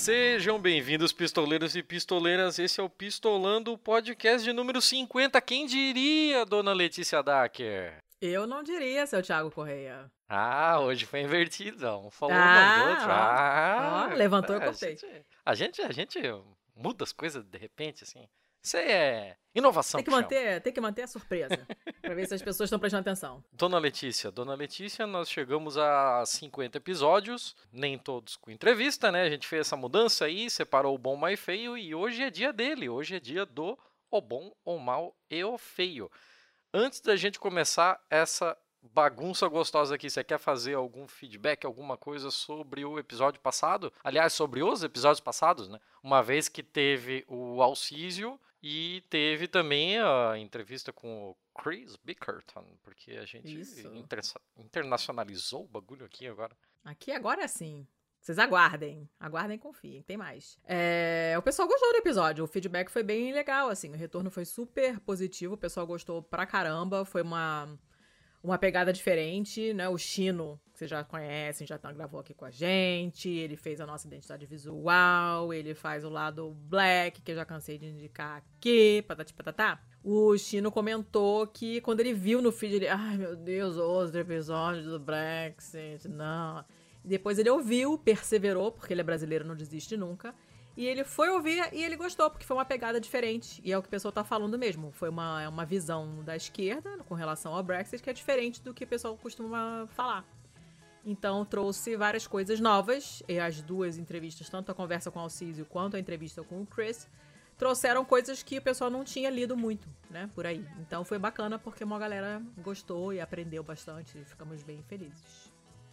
Sejam bem-vindos, pistoleiros e pistoleiras. Esse é o Pistolando, podcast de número 50. Quem diria, dona Letícia Dacker? Eu não diria, seu Thiago Correia. Ah, hoje foi invertido. Um falou Ah, não do outro. Ah, ó, levantou e a cortei. A gente, a gente muda as coisas de repente, assim. Isso aí é inovação. Tem que chama. manter, tem que manter a surpresa. pra ver se as pessoas estão prestando atenção. Dona Letícia, Dona Letícia, nós chegamos a 50 episódios, nem todos com entrevista, né? A gente fez essa mudança aí, separou o bom, mais feio e hoje é dia dele. Hoje é dia do o bom, o mal e o feio. Antes da gente começar essa bagunça gostosa aqui, você quer fazer algum feedback, alguma coisa sobre o episódio passado? Aliás, sobre os episódios passados, né? Uma vez que teve o Alcísio e teve também a entrevista com o Chris Bickerton, porque a gente inter- internacionalizou o bagulho aqui agora. Aqui agora sim. Vocês aguardem. Aguardem e confiem. Tem mais. É, o pessoal gostou do episódio. O feedback foi bem legal, assim. O retorno foi super positivo. O pessoal gostou pra caramba. Foi uma, uma pegada diferente, né? O Chino, que vocês já conhecem, já tá, gravou aqui com a gente. Ele fez a nossa identidade visual. Ele faz o lado black, que eu já cansei de indicar aqui. Patati patatá. O Chino comentou que quando ele viu no feed, ele... Ai, meu Deus, outro episódio do Brexit. Não... Depois ele ouviu, perseverou, porque ele é brasileiro, não desiste nunca. E ele foi ouvir e ele gostou, porque foi uma pegada diferente. E é o que o pessoal tá falando mesmo. Foi uma, é uma visão da esquerda com relação ao Brexit que é diferente do que o pessoal costuma falar. Então trouxe várias coisas novas. E as duas entrevistas, tanto a conversa com o Alcísio quanto a entrevista com o Chris, trouxeram coisas que o pessoal não tinha lido muito, né? Por aí. Então foi bacana porque uma galera gostou e aprendeu bastante. E ficamos bem felizes.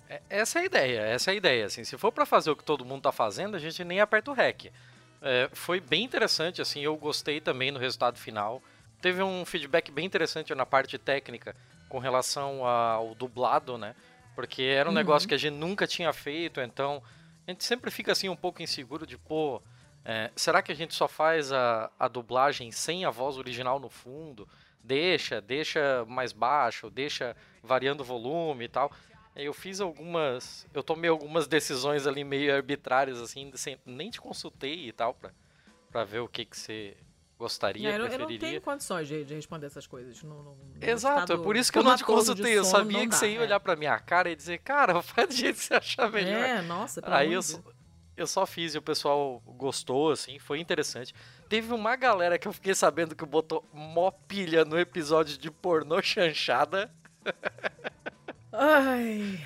É- Essa é a ideia, essa é a ideia. Assim, se for pra fazer o que todo mundo tá fazendo, a gente nem aperta o REC. É, foi bem interessante, assim, eu gostei também no resultado final. Teve um feedback bem interessante na parte técnica com relação ao dublado, né? Porque era um Uhum. negócio que a gente nunca tinha feito, então a gente sempre fica assim um pouco inseguro de, pô, é, será que a gente só faz a, a dublagem sem a voz original no fundo? Deixa, deixa mais baixo, deixa variando o volume e tal. Eu fiz algumas. Eu tomei algumas decisões ali meio arbitrárias, assim, sem, nem te consultei e tal, pra, pra ver o que, que você gostaria, É, eu, não- eu não preferiria. tenho condições de, de responder essas coisas. No, no- Exato, é por isso que eu não te consultei. Eu sabia não que dá, você ia é. olhar pra minha cara e dizer, cara, faz do jeito que você achar melhor. É, nossa, pelo Aí eu Deus. eu só fiz e o pessoal gostou, assim, foi interessante. Teve uma galera que eu fiquei sabendo que botou mó pilha no episódio de pornô chanchada. Ai.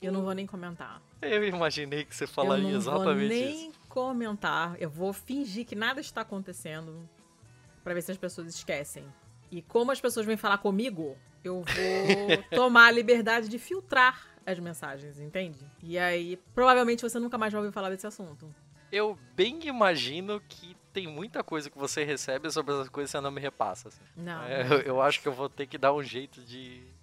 Eu não vou nem comentar. Eu imaginei que você eu falaria não exatamente vou nem isso. comentar. Eu vou fingir que nada está acontecendo pra ver se as pessoas esquecem. E como as pessoas vêm falar comigo, eu vou tomar a liberdade de filtrar as mensagens, entende? E aí, provavelmente você nunca mais vai ouvir falar desse assunto. Eu bem imagino que tem muita coisa que você recebe sobre as coisas que você não me repassa. assim. Não. É, eu, eu acho que eu vou ter que dar um jeito de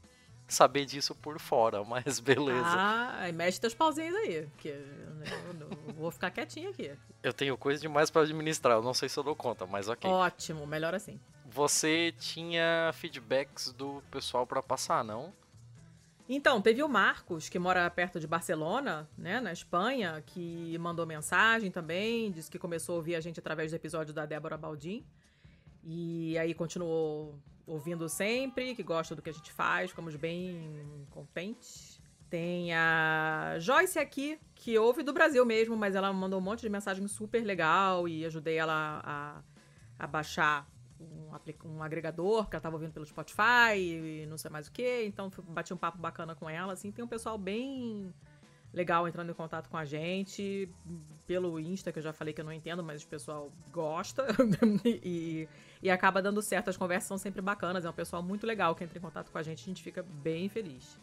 saber disso por fora, mas beleza. Ah, mexe teus pauzinhos aí. Porque eu, vou ficar quietinha aqui. Eu tenho coisa demais pra administrar, eu não sei se eu dou conta, mas ok. Ótimo, melhor assim. Você tinha feedbacks do pessoal pra passar, não? Então, teve o Marcos, que mora perto de Barcelona, né, na Espanha, que mandou mensagem também, disse que começou a ouvir a gente através do episódio da Débora Baldin. E aí continuou ouvindo sempre, que gosta do que a gente faz, ficamos bem contentes. Tem a Joyce aqui, que ouve do Brasil mesmo, mas ela mandou um monte de mensagem super legal e ajudei ela a, a baixar um, um agregador, porque ela tava ouvindo pelo Spotify e não sei mais o que. Então bati um papo bacana com ela, assim. Tem um pessoal bem legal entrando em contato com a gente pelo Insta, que eu já falei que eu não entendo, mas o pessoal gosta e, e acaba dando certo. As conversas são sempre bacanas, é um pessoal muito legal que entra em contato com a gente, a gente fica bem feliz.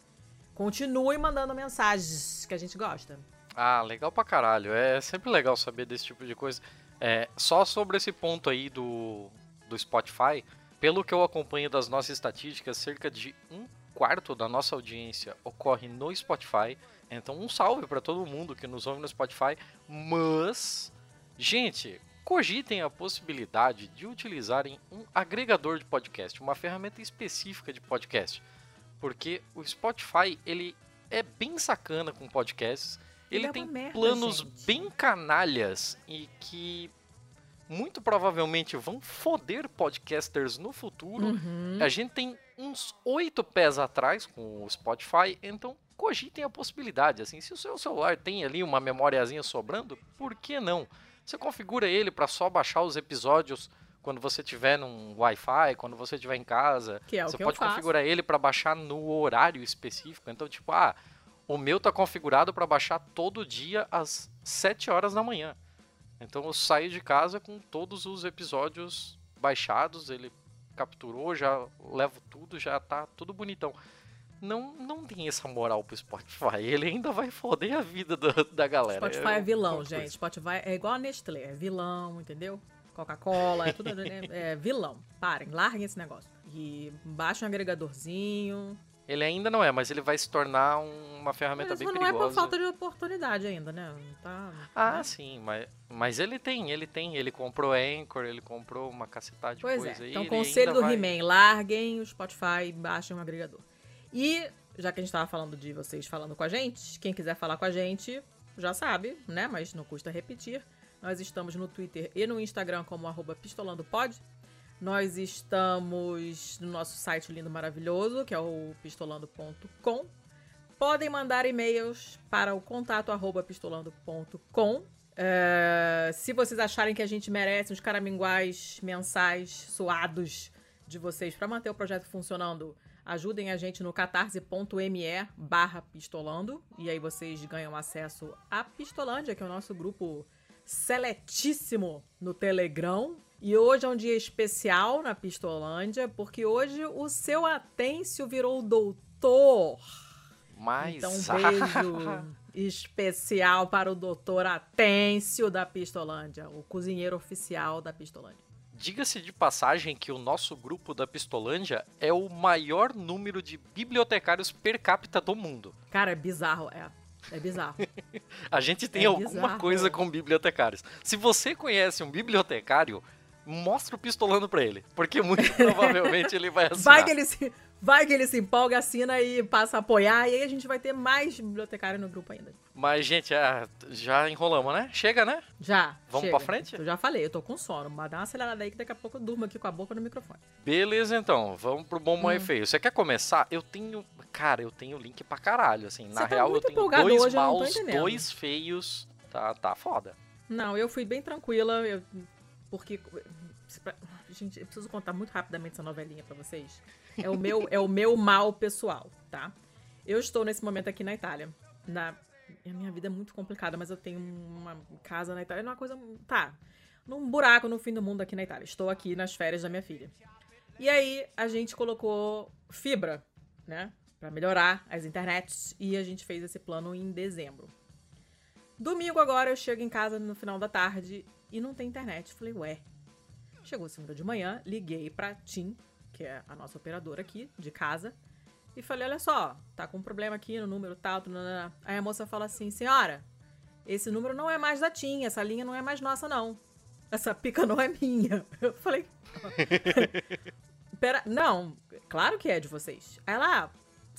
Continue mandando mensagens, que a gente gosta. Ah, legal pra caralho. É sempre legal saber desse tipo de coisa. É, só sobre esse ponto aí do, do Spotify, pelo que eu acompanho das nossas estatísticas, cerca de um quarto da nossa audiência ocorre no Spotify. Então, um salve para todo mundo que nos ouve no Spotify. Mas, gente, cogitem a possibilidade de utilizarem um agregador de podcast, uma ferramenta específica de podcast. Porque o Spotify, ele é bem sacana com podcasts. Ele, Ele é tem merda, planos gente. bem canalhas e que muito provavelmente vão foder podcasters no futuro. Uhum. A gente tem uns oito pés atrás com o Spotify, então cogitem a possibilidade. Assim, se o seu celular tem ali uma memóriazinha sobrando, por que não? Você configura ele para só baixar os episódios quando você tiver num Wi-Fi, quando você estiver em casa. Que é você pode configurar ele para baixar no horário específico. Então, tipo, ah, o meu tá configurado para baixar todo dia às 7 horas da manhã. Então eu saio de casa com todos os episódios baixados, ele capturou, já levo tudo, já tá tudo bonitão. Não, não tem essa moral pro Spotify, ele ainda vai foder a vida do- da galera. Spotify é vilão, coisa. gente. Spotify é igual a Nestlé, é vilão, entendeu? Coca-Cola, é tudo né? é vilão. Parem, larguem esse negócio. E baixa um agregadorzinho. Ele ainda não é, mas ele vai se tornar um- uma ferramenta Mas bem isso não é perigosa. por falta de oportunidade ainda, né? Tá, Ah, né? sim, mas, mas ele tem, ele tem. Ele comprou Anchor, ele comprou uma cacetada de Pois coisa é. aí. Então, conselho do vai- He-Man, larguem o Spotify, baixem um agregador. E, já que a gente tava falando de vocês falando com a gente, quem quiser falar com a gente, já sabe, né? Mas não custa repetir. Nós estamos no Twitter e no Instagram como arroba pistolandopod. Nós estamos no nosso site lindo maravilhoso, que é o pistolando.com. Podem mandar e-mails para o contato arroba pistolando.com. É, se vocês acharem que a gente merece uns caraminguais mensais suados de vocês para manter o projeto funcionando, ajudem a gente no catarse.me barra pistolando. E aí vocês ganham acesso à Pistolândia, que é o nosso grupo seletíssimo no Telegram. E hoje é um dia especial na Pistolândia, porque hoje o seu Atêncio virou doutor. Mas. Então, um beijo especial para o doutor Atêncio da Pistolândia, o cozinheiro oficial da Pistolândia. Diga-se de passagem que o nosso grupo da Pistolândia é o maior número de bibliotecários per capita do mundo. Cara, é bizarro, é. É bizarro. A gente tem É alguma bizarro. coisa com bibliotecários. Se você conhece um bibliotecário, mostra o pistolando pra ele. Porque muito provavelmente ele vai assinar. Vai que ele se, vai que ele se empolga, assina e passa a apoiar, e aí a gente vai ter mais bibliotecário no grupo ainda. Mas, gente, ah, já enrolamos, né? Chega, né? Já. Vamos chega. pra frente? Eu já falei, eu tô com sono, mas dá uma acelerada aí que daqui a pouco eu durmo aqui com a boca no microfone. Beleza, então. Vamos pro bom, Hum. bom e feio. Você quer começar? Eu tenho... Cara, eu tenho link pra caralho, assim. Na Você tá real, eu tenho dois hoje, maus, dois feios. Tá, tá foda. Não, eu fui bem tranquila, eu- porque. Gente, eu preciso contar muito rapidamente essa novelinha pra vocês. É o meu, é o meu mal pessoal, tá? Eu estou nesse momento aqui na Itália. Na, a minha vida é muito complicada, mas eu tenho uma casa na Itália. É uma coisa. Tá. Num buraco no fim do mundo aqui na Itália. Estou aqui nas férias da minha filha. E aí a gente colocou fibra, né? Pra melhorar as internets. E a gente fez esse plano em dezembro. Domingo agora eu chego em casa no final da tarde e não tem internet. Falei, ué. Chegou segunda de manhã, liguei pra TIM, que é a nossa operadora aqui de casa, e falei, olha só, tá com um problema aqui no número tal, nanana. Aí a moça fala assim, senhora, esse número não é mais da TIM, essa linha não é mais nossa não. Essa pica não é minha. Eu falei, Pera, não, claro que é de vocês. Aí lá,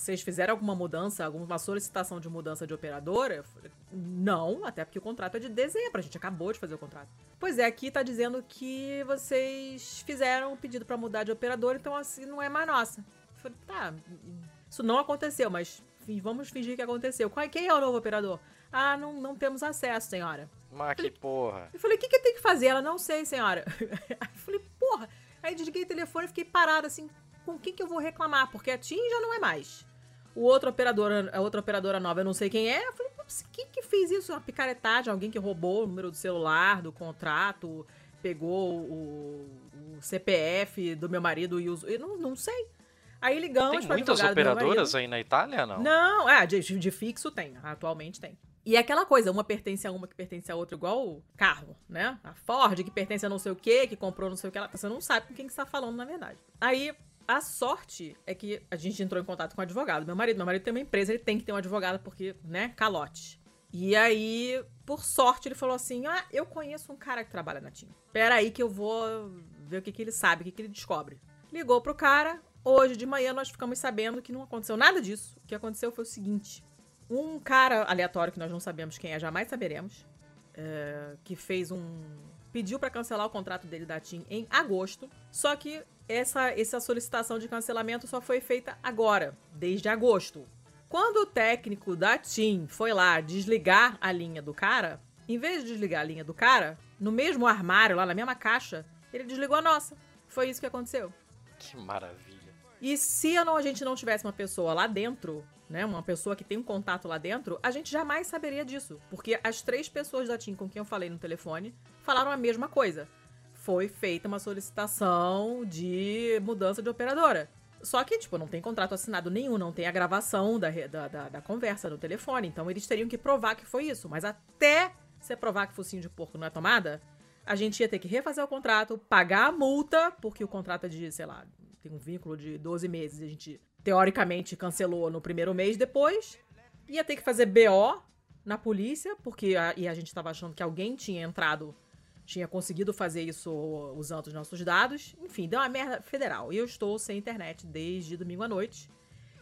vocês fizeram alguma mudança, alguma solicitação de mudança de operadora? Eu falei, não, até porque o contrato é de dezembro, a gente acabou de fazer o contrato. Pois é, aqui tá dizendo que vocês fizeram o pedido pra mudar de operadora, então assim não é mais nossa. Eu falei, tá, isso não aconteceu, mas vamos fingir que aconteceu. Qual- Quem é o novo operador? Ah, não, não temos acesso, senhora. Mas que porra. Eu falei, o que, que tenho que fazer? Ela, não sei, senhora. Aí eu falei, porra. Aí desliguei o telefone e fiquei parada assim, com quem que eu vou reclamar? Porque a TIM já não é mais. O outro operadora, a outra operadora nova, eu não sei quem é. Eu falei, "Putz, quem que fez isso? Uma picaretagem? Alguém que roubou o número do celular, do contrato, pegou o, o CPF do meu marido e usou. Eu não, não sei. Aí ligamos Tem para muitas operadoras aí na Itália, não? Não, é, de, de fixo tem, atualmente tem. E é aquela coisa, uma pertence a uma que pertence a outra, igual o carro, né? A Ford que pertence a não sei o que, que comprou não sei o que, você não sabe com quem que você tá falando, na verdade. Aí, a sorte é que a gente entrou em contato com o advogado. Meu marido, meu marido tem uma empresa, ele tem que ter um advogado, porque, né, calote. E aí, por sorte, ele falou assim: Ah, eu conheço um cara que trabalha na TIM. Pera aí que eu vou ver o que, que ele sabe, o que, que ele descobre. Ligou pro cara. Hoje de manhã nós ficamos sabendo que não aconteceu nada disso. O que aconteceu foi o seguinte: um cara aleatório que nós não sabemos quem é, jamais saberemos, é, que fez um. Pediu pra cancelar o contrato dele da TIM em agosto. Só que essa, essa solicitação de cancelamento só foi feita agora, desde agosto. Quando o técnico da TIM foi lá desligar a linha do cara, em vez de desligar a linha do cara, no mesmo armário, lá na mesma caixa, ele desligou a nossa. Foi isso que aconteceu. Que maravilha. E se a gente não tivesse uma pessoa lá dentro, né, uma pessoa que tem um contato lá dentro, a gente jamais saberia disso. Porque as três pessoas da TIM com quem eu falei no telefone falaram a mesma coisa. Foi feita uma solicitação de mudança de operadora. Só que, tipo, não tem contrato assinado nenhum, não tem a gravação da, da, da, da conversa no telefone. Então eles teriam que provar que foi isso. Mas até você provar que focinho de porco não é tomada, a gente ia ter que refazer o contrato, pagar a multa, porque o contrato é de, sei lá, tem um vínculo de 12 meses. A gente, teoricamente, cancelou no primeiro mês depois. Ia ter que fazer BO na polícia, porque a, e a gente tava achando que alguém tinha entrado, tinha conseguido fazer isso usando os nossos dados. Enfim, deu uma merda federal. E eu estou sem internet desde domingo à noite.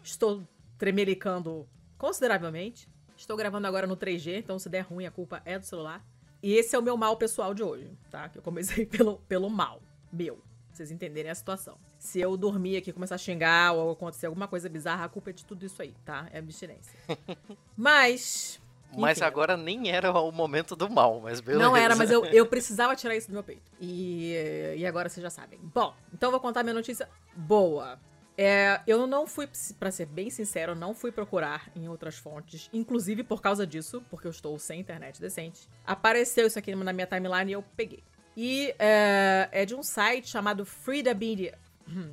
Estou tremelicando consideravelmente. Estou gravando agora no 3G, então se der ruim, a culpa é do celular. E esse é o meu mal pessoal de hoje, tá? Que eu comecei pelo, pelo mal meu. Pra vocês entenderem a situação. Se eu dormir aqui, começar a xingar ou acontecer alguma coisa bizarra, a culpa é de tudo isso aí, tá? É abstinência. Mas. Mas agora nem era o momento do mal, mas beleza. Não era, mas eu, eu precisava tirar isso do meu peito. E, e agora vocês já sabem. Bom, então eu vou contar minha notícia boa. É, eu não fui, pra ser bem sincero, não fui procurar em outras fontes, inclusive por causa disso, porque eu estou sem internet decente. Apareceu isso aqui na minha timeline e eu peguei. E é, é de um site chamado Frida Media,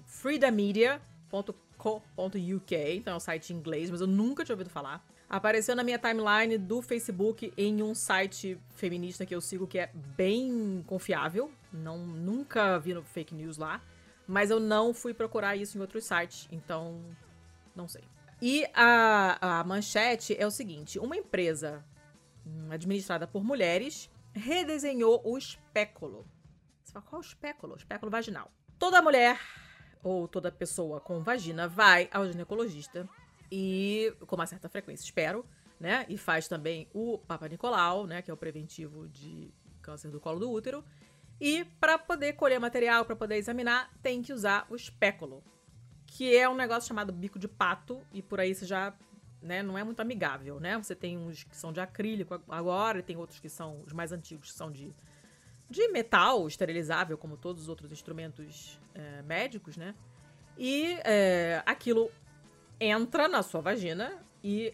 freedamedia.co.uk, então é um site em inglês, mas eu nunca tinha ouvido falar. Apareceu na minha timeline do Facebook em um site feminista que eu sigo que é bem confiável. Não, nunca vi fake news lá. Mas eu não fui procurar isso em outros sites, então não sei. E a, a manchete é o seguinte: uma empresa hum, administrada por mulheres redesenhou o espéculo. Você fala, qual é o espéculo? O espéculo vaginal. Toda mulher ou toda pessoa com vagina vai ao ginecologista e com uma certa frequência, espero, né? E faz também o Papa Nicolau, né? Que é o preventivo de câncer do colo do útero. E para poder colher material, para poder examinar, tem que usar o espéculo, que é um negócio chamado bico de pato e por aí você já, né, não é muito amigável, né? Você tem uns que são de acrílico agora, e tem outros que são os mais antigos que são de de metal esterilizável, como todos os outros instrumentos é, médicos, né? E é, aquilo entra na sua vagina e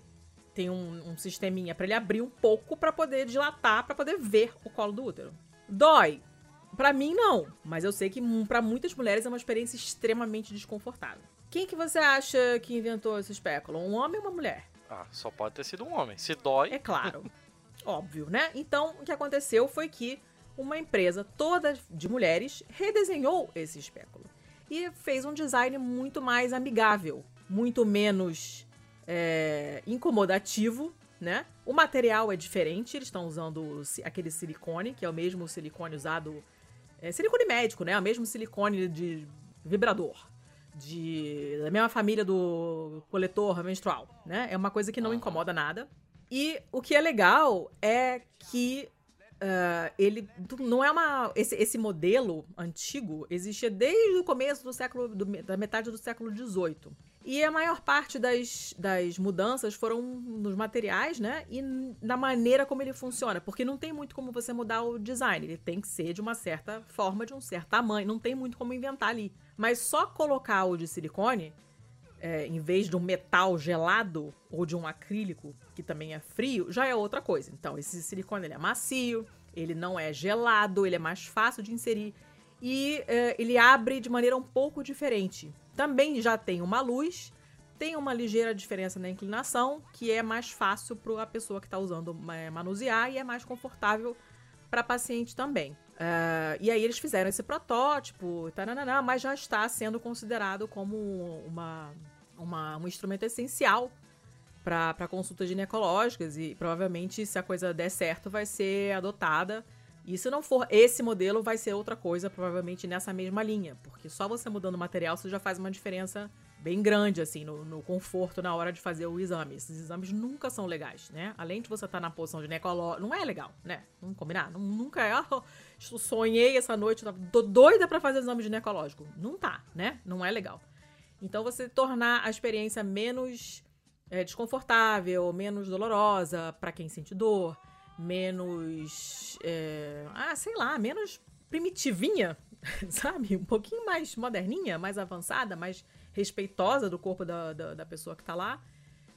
tem um, um sisteminha para ele abrir um pouco para poder dilatar, para poder ver o colo do útero. Dói. Pra mim não, mas eu sei que para muitas mulheres é uma experiência extremamente desconfortável. Quem que você acha que inventou esse espéculo? Um homem ou uma mulher? Ah, só pode ter sido um homem. Se dói. É claro. Óbvio, né? Então, o que aconteceu foi que uma empresa toda de mulheres redesenhou esse espéculo e fez um design muito mais amigável, muito menos é, incomodativo, né? O material é diferente, eles estão usando aquele silicone, que é o mesmo silicone usado. É, silicone médico, né? O mesmo silicone de vibrador. De, da mesma família do coletor menstrual, né? É uma coisa que não incomoda nada. E o que é legal é que uh, ele não é uma. Esse, esse modelo antigo existia desde o começo do século. Do, da metade do século XVIII. E a maior parte das, das mudanças foram nos materiais, né? E na maneira como ele funciona. Porque não tem muito como você mudar o design. Ele tem que ser de uma certa forma, de um certo tamanho. Não tem muito como inventar ali. Mas só colocar o de silicone, é, em vez de um metal gelado ou de um acrílico, que também é frio, já é outra coisa. Então, esse silicone ele é macio, ele não é gelado, ele é mais fácil de inserir. e é, ele abre de maneira um pouco diferente. Também já tem uma luz, tem uma ligeira diferença na inclinação, que é mais fácil para a pessoa que está usando é, manusear e é mais confortável para paciente também. Uh, e aí eles fizeram esse protótipo, taranana, mas já está sendo considerado como uma, uma um instrumento essencial para consultas ginecológicas e provavelmente se a coisa der certo vai ser adotada e se não for esse modelo, vai ser outra coisa, provavelmente nessa mesma linha. Porque só você mudando o material, você já faz uma diferença bem grande, assim, no, no conforto na hora de fazer o exame. Esses exames nunca são legais, né? Além de você estar tá na posição ginecológica, não é legal, né? Vamos combinar? Não, nunca é. Oh, sonhei essa noite, tô doida para fazer exame ginecológico. Não tá, né? Não é legal. Então você tornar a experiência menos é, desconfortável, menos dolorosa para quem sente dor menos. É, ah, sei lá, menos primitivinha, sabe? Um pouquinho mais moderninha, mais avançada, mais respeitosa do corpo da, da, da pessoa que tá lá,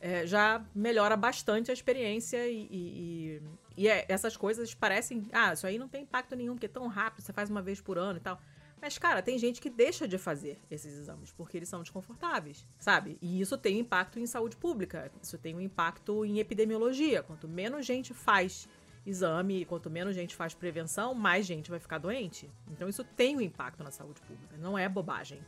é, já melhora bastante a experiência e, e, e é, essas coisas parecem. Ah, isso aí não tem impacto nenhum, porque é tão rápido, você faz uma vez por ano e tal. Mas, cara, tem gente que deixa de fazer esses exames porque eles são desconfortáveis, sabe? E isso tem impacto em saúde pública, isso tem um impacto em epidemiologia. Quanto menos gente faz exame, quanto menos gente faz prevenção, mais gente vai ficar doente. Então isso tem um impacto na saúde pública, não é bobagem.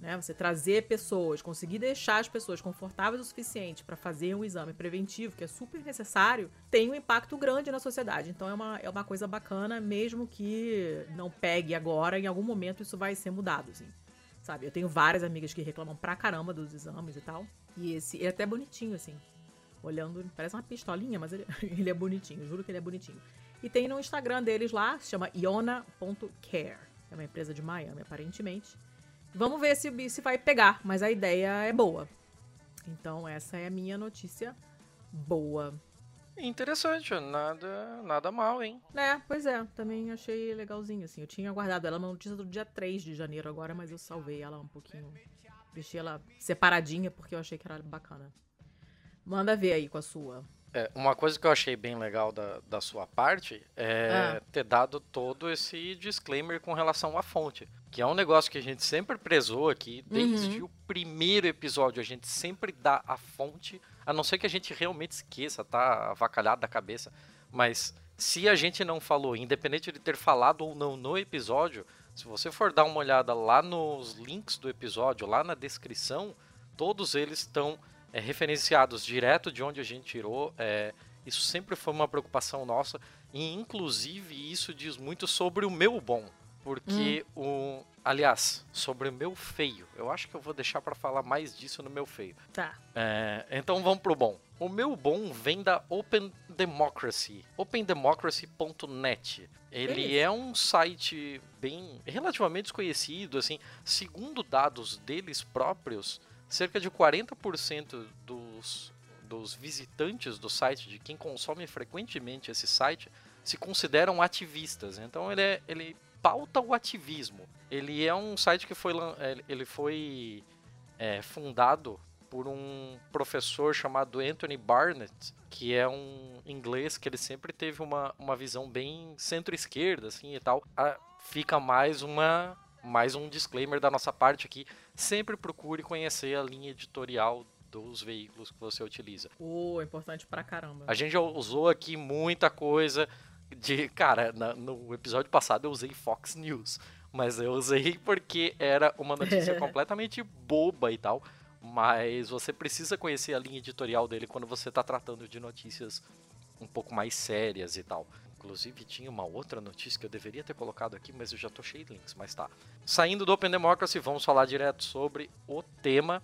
Né? Você trazer pessoas, conseguir deixar as pessoas confortáveis o suficiente para fazer um exame preventivo, que é super necessário, tem um impacto grande na sociedade. Então é uma, é uma coisa bacana, mesmo que não pegue agora, em algum momento isso vai ser mudado, assim. Sabe? Eu tenho várias amigas que reclamam pra caramba dos exames e tal. E esse é até bonitinho, assim. Olhando, parece uma pistolinha, mas ele, ele é bonitinho, juro que ele é bonitinho. E tem no Instagram deles lá, se chama iona.care. É uma empresa de Miami, aparentemente. Vamos ver se, se vai pegar, mas a ideia é boa. Então, essa é a minha notícia boa. Interessante, nada, nada mal, hein? É, pois é, também achei legalzinho, assim. Eu tinha guardado ela uma notícia do dia 3 de janeiro agora, mas eu salvei ela um pouquinho. Deixei ela separadinha porque eu achei que era bacana. Manda ver aí com a sua. É, uma coisa que eu achei bem legal da, da sua parte é ah. ter dado todo esse disclaimer com relação à fonte. Que é um negócio que a gente sempre prezou aqui, desde uhum. o primeiro episódio. A gente sempre dá a fonte, a não ser que a gente realmente esqueça, tá avacalhado da cabeça. Mas se a gente não falou, independente de ter falado ou não no episódio, se você for dar uma olhada lá nos links do episódio, lá na descrição, todos eles estão é, referenciados direto de onde a gente tirou. É, isso sempre foi uma preocupação nossa. E, inclusive, isso diz muito sobre o meu bom. Porque hum. o. Aliás, sobre o meu feio. Eu acho que eu vou deixar para falar mais disso no meu feio. Tá. É, então vamos pro bom. O meu bom vem da Open Democracy. OpenDemocracy.net. Ele é um site bem relativamente desconhecido, assim, segundo dados deles próprios, cerca de 40% dos, dos visitantes do site, de quem consome frequentemente esse site, se consideram ativistas. Então ele, é, ele pauta o ativismo. Ele é um site que foi, ele foi é, fundado por um professor chamado Anthony Barnett, que é um inglês que ele sempre teve uma, uma visão bem centro-esquerda, assim e tal. Ah, fica mais uma mais um disclaimer da nossa parte aqui. Sempre procure conhecer a linha editorial dos veículos que você utiliza. Oh, importante pra caramba. A gente já usou aqui muita coisa de. Cara, na, no episódio passado eu usei Fox News. Mas eu usei porque era uma notícia completamente boba e tal. Mas você precisa conhecer a linha editorial dele quando você está tratando de notícias um pouco mais sérias e tal. Inclusive tinha uma outra notícia que eu deveria ter colocado aqui, mas eu já tô cheio de links, mas tá. Saindo do Open Democracy, vamos falar direto sobre o tema.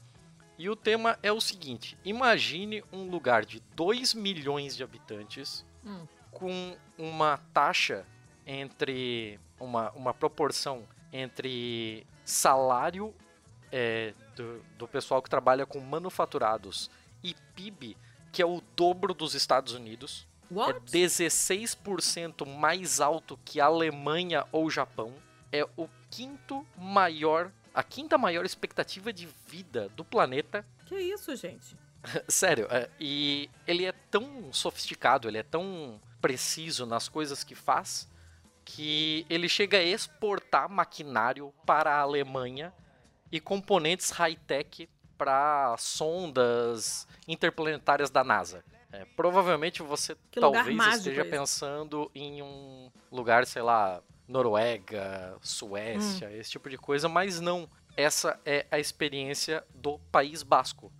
E o tema é o seguinte: imagine um lugar de 2 milhões de habitantes hum. Com uma taxa entre. uma, uma proporção entre salário é, do, do pessoal que trabalha com manufaturados e PIB, que é o dobro dos Estados Unidos. What? é 16% mais alto que a Alemanha ou Japão. É o quinto maior, a quinta maior expectativa de vida do planeta. Que isso, gente? Sério, é, e ele é tão sofisticado, ele é tão preciso nas coisas que faz, que ele chega a exportar maquinário para a Alemanha e componentes high-tech para sondas interplanetárias da NASA. É, provavelmente você Que talvez esteja esse. pensando em um lugar, sei lá, Noruega, Suécia, Hum. esse tipo de coisa, mas não. Essa é a experiência do País Basco,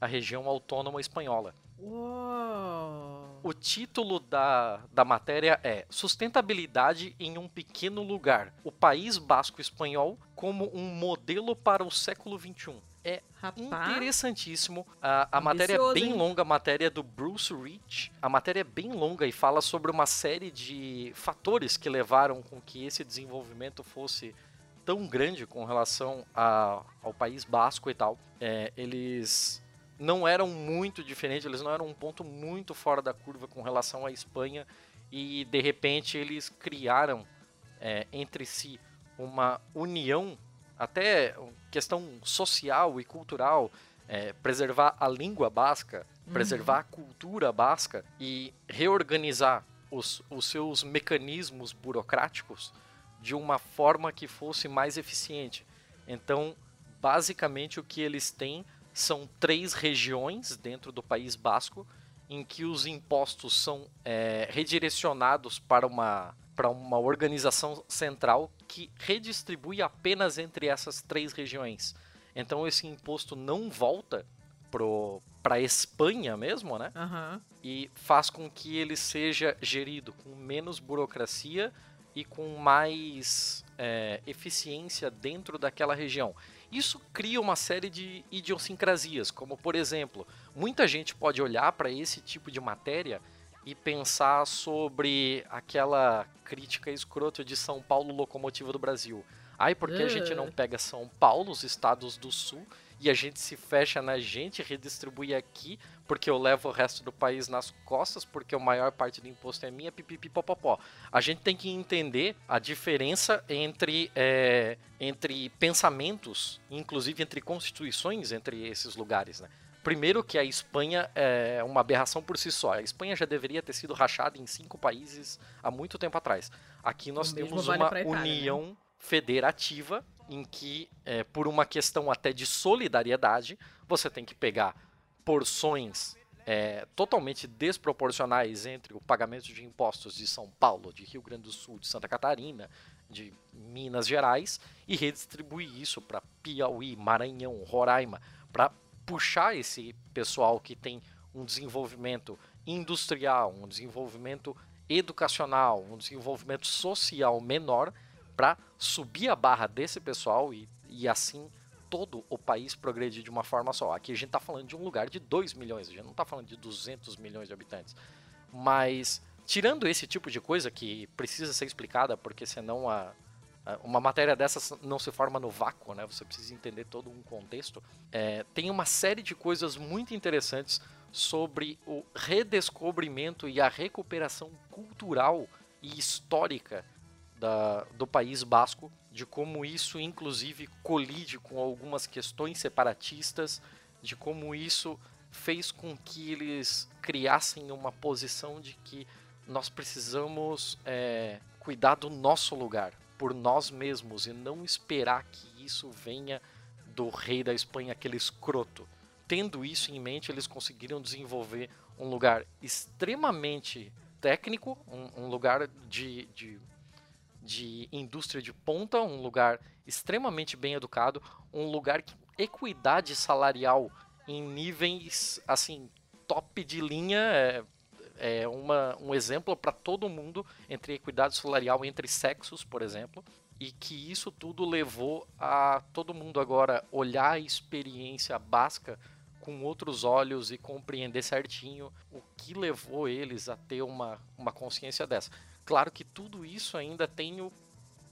a região autônoma espanhola. Uou. O título da, da matéria é Sustentabilidade em um pequeno lugar. O País Basco Espanhol como um modelo para o século XXI. É Rapaz. interessantíssimo. A, a matéria é bem hein? longa, a matéria é do Bruce Rich. A matéria é bem longa e fala sobre uma série de fatores que levaram com que esse desenvolvimento fosse tão grande com relação a- ao País Basco e tal. É, eles não eram muito diferentes, eles não eram um ponto muito fora da curva com relação à Espanha e de repente eles criaram é, entre si uma união, até questão social e cultural, é, preservar a língua basca, preservar a cultura basca e reorganizar os, os seus mecanismos burocráticos de uma forma que fosse mais eficiente. Então, basicamente, o que eles têm são três regiões dentro do País Basco em que os impostos são é, redirecionados para uma, para uma organização central que redistribui apenas entre essas três regiões. Então esse imposto não volta para a Espanha mesmo, né? Aham. e faz com que ele seja gerido com menos burocracia e com mais é, eficiência dentro daquela região. Isso cria uma série de idiosincrasias, como por exemplo, muita gente pode olhar para esse tipo de matéria e pensar sobre aquela crítica escrota de São Paulo locomotiva do Brasil. Ai, porque a gente não Uh. pega São Paulo, os estados do sul, e a gente se fecha na gente, redistribui aqui, porque eu levo o resto do país nas costas, porque a maior parte do imposto é minha, pipipi, popopó. A gente tem que entender a diferença entre, é, entre pensamentos, inclusive entre constituições entre esses lugares, né? Primeiro que a Espanha é uma aberração por si só. A Espanha já deveria ter sido rachada em cinco países há muito tempo atrás. Aqui nós temos vale uma Itália, né? união federativa em que, é, por uma questão até de solidariedade, você tem que pegar porções é, totalmente desproporcionais entre o pagamento de impostos de São Paulo, de Rio Grande do Sul, de Santa Catarina, de Minas Gerais e redistribuir isso para Piauí, Maranhão, Roraima, para puxar esse pessoal que tem um desenvolvimento industrial, um desenvolvimento educacional, um desenvolvimento social menor para subir a barra desse pessoal e, e assim todo o país progredir de uma forma só. Aqui a gente está falando de um lugar de 2 milhões, a gente não está falando de 200 milhões de habitantes. Mas, tirando esse tipo de coisa que precisa ser explicada, porque senão a, uma matéria dessas não se forma no vácuo, né? Você precisa entender todo um contexto. É, tem uma série de coisas muito interessantes sobre o redescobrimento e a recuperação cultural e histórica da- do País Basco, de como isso inclusive colide com algumas questões separatistas, de como isso fez com que eles criassem uma posição de que nós precisamos é, cuidar do nosso lugar, por nós mesmos, e não esperar que isso venha do rei da Espanha, aquele escroto. Tendo isso em mente, eles conseguiram desenvolver um lugar extremamente técnico, um, um lugar de, de de indústria de ponta, um lugar extremamente bem educado, um lugar que equidade salarial em níveis assim top de linha é, é uma, um exemplo para todo mundo entre equidade salarial entre sexos, por exemplo, e que isso tudo levou a todo mundo agora olhar a experiência basca com outros olhos e compreender certinho o que levou eles a ter uma, uma consciência dessa. Claro que tudo isso ainda tem o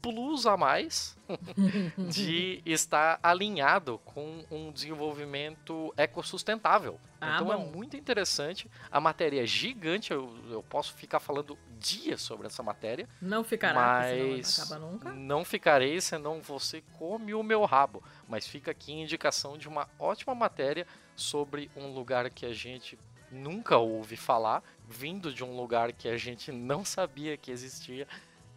plus a mais de estar alinhado com um desenvolvimento ecossustentável. Ah, então é bom. muito interessante. A matéria é gigante, eu, eu posso ficar falando dias sobre essa matéria, Não ficará, mas não acaba nunca. não ficarei, senão você come o meu rabo. Mas fica aqui a indicação de uma ótima matéria sobre um lugar que a gente nunca ouve falar, vindo de um lugar que a gente não sabia que existia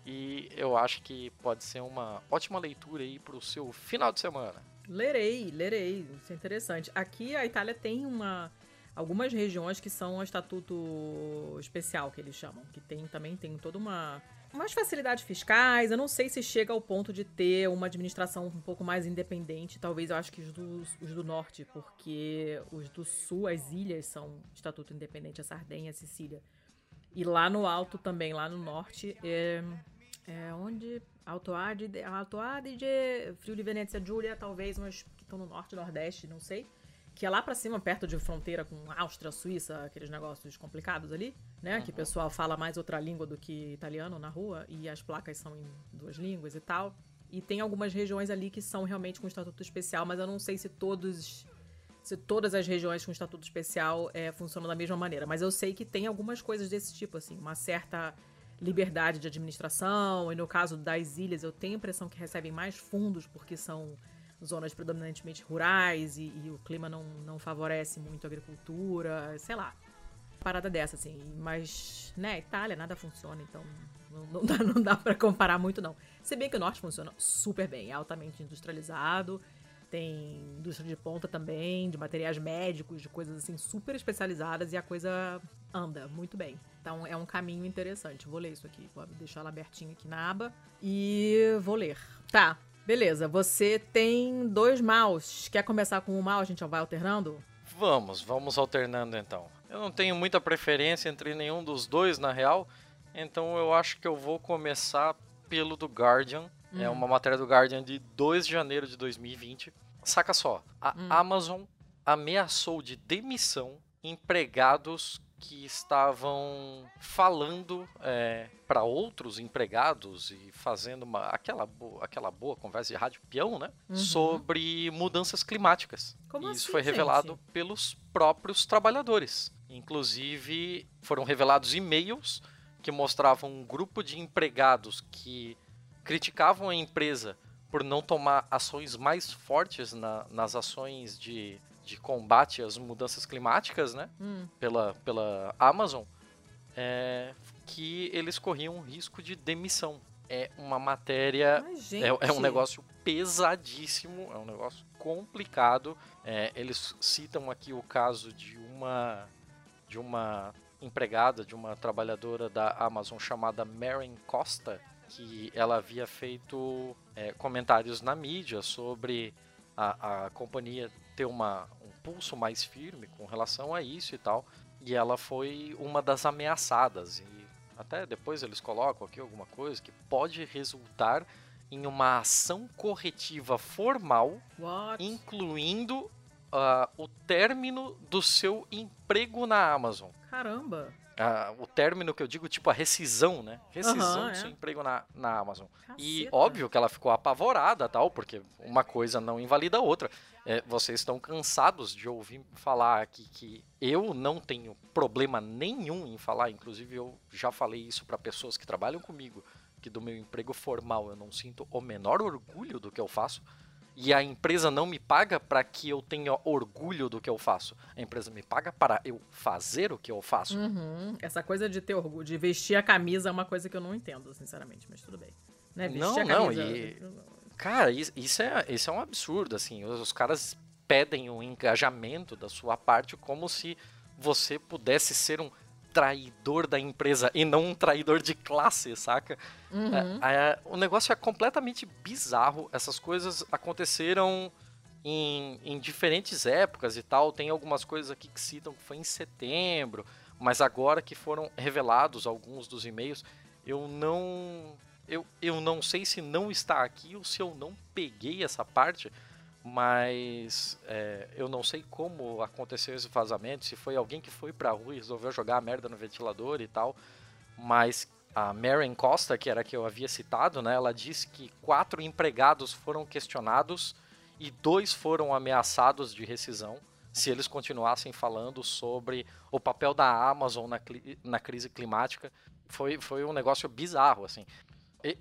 e eu acho que pode ser uma ótima leitura aí para o seu final de semana. Lerei, lerei, isso é interessante. Aqui a Itália tem uma algumas regiões que são o estatuto especial que eles chamam, que tem também tem toda uma umas facilidades fiscais. Eu não sei se chega ao ponto de ter uma administração um pouco mais independente. Talvez eu acho que os do, os do norte, porque os do sul, as ilhas, são estatuto independente, a Sardenha, a Sicília. E lá no alto também, lá no norte, é, é onde Alto Adige, Alto Adige, Frio de Venezia Giulia, talvez, mas que estão no norte nordeste, não sei que é lá para cima, perto de fronteira com Áustria, Suíça, aqueles negócios complicados ali, né? Uhum. Que o pessoal fala mais outra língua do que italiano na rua e as placas são em duas línguas e tal. E tem algumas regiões ali que são realmente com estatuto especial, mas eu não sei se todos se todas as regiões com estatuto especial é, funcionam da mesma maneira. Mas eu sei que tem algumas coisas desse tipo, assim, uma certa liberdade de administração. E no caso das ilhas, eu tenho a impressão que recebem mais fundos porque são zonas predominantemente rurais e, e, o clima não, não favorece muito a agricultura, sei lá. Parada dessa, assim. Mas, né, Itália, nada funciona, então não, não dá, não dá para comparar muito, não. Se bem que o norte funciona super bem, é altamente industrializado, tem indústria de ponta também, de materiais médicos, de coisas assim super especializadas e a coisa anda muito bem. Então é um caminho interessante. Vou ler isso aqui, vou deixar ela abertinha aqui na aba e vou ler. Tá, Beleza, você tem dois maus. Quer começar com o mal? A gente vai alternando? Vamos, vamos alternando então. Eu não tenho muita preferência entre nenhum dos dois, na real. Então eu acho que eu vou começar pelo do Guardian. É hum. É uma matéria do Guardian de 2 de janeiro de 2020. Saca só, a hum. Amazon ameaçou de demissão empregados que estavam falando é, para outros empregados e fazendo uma, aquela, boa, aquela boa conversa de rádio peão, né? Uhum. Sobre mudanças climáticas. Como e isso assim, foi revelado gente? pelos próprios trabalhadores. Inclusive, foram revelados e-mails que mostravam um grupo de empregados que criticavam a empresa por não tomar ações mais fortes na, nas ações de de combate às mudanças climáticas, né? Hum. Pela, pela Amazon, é, que eles corriam um risco de demissão. É uma matéria. É, é, um negócio pesadíssimo, é um negócio complicado. É, eles citam aqui o caso de uma de uma empregada, de uma trabalhadora da Amazon chamada Maren Costa, que ela havia feito é, comentários na mídia sobre a, a companhia ter uma, um pulso mais firme com relação a isso e tal. E ela foi uma das ameaçadas. E até depois eles colocam aqui alguma coisa que pode resultar em uma ação corretiva formal, What? incluindo uh, o término do seu emprego na Amazon. Caramba! Uh, o término que eu digo, tipo a rescisão, né? Rescisão uhum, do é. seu emprego na, na Amazon. Caceta. E óbvio que ela ficou apavorada, tal, porque uma coisa não invalida a outra. É, vocês estão cansados de ouvir falar aqui que eu não tenho problema nenhum em falar, inclusive eu já falei isso para pessoas que trabalham comigo, que do meu emprego formal eu não sinto o menor orgulho do que eu faço e a empresa não me paga para que eu tenha orgulho do que eu faço. A empresa me paga para eu fazer o que eu faço. Uhum. Essa coisa de ter orgulho, de vestir a camisa é uma coisa que eu não entendo, sinceramente, mas tudo bem. Né? Vestir não, a camisa... não, e... Cara, isso é, isso é um absurdo, assim. Os, os caras pedem um engajamento da sua parte como se você pudesse ser um traidor da empresa e não um traidor de classe, saca? Uhum. É, é, o negócio é completamente bizarro. Essas coisas aconteceram em, em, diferentes épocas e tal. Tem algumas coisas aqui que citam que foi em setembro, mas agora que foram revelados alguns dos e-mails, eu não. Eu, eu não sei se não está aqui ou se eu não peguei essa parte mas é, eu não sei como aconteceu esse vazamento, se foi alguém que foi pra rua e resolveu jogar a merda no ventilador e tal, mas a Maren Costa, que era a que eu havia citado, né, ela disse que quatro empregados foram questionados e dois foram ameaçados de rescisão se eles continuassem falando sobre o papel da Amazon na, na crise climática. Foi, foi um negócio bizarro, assim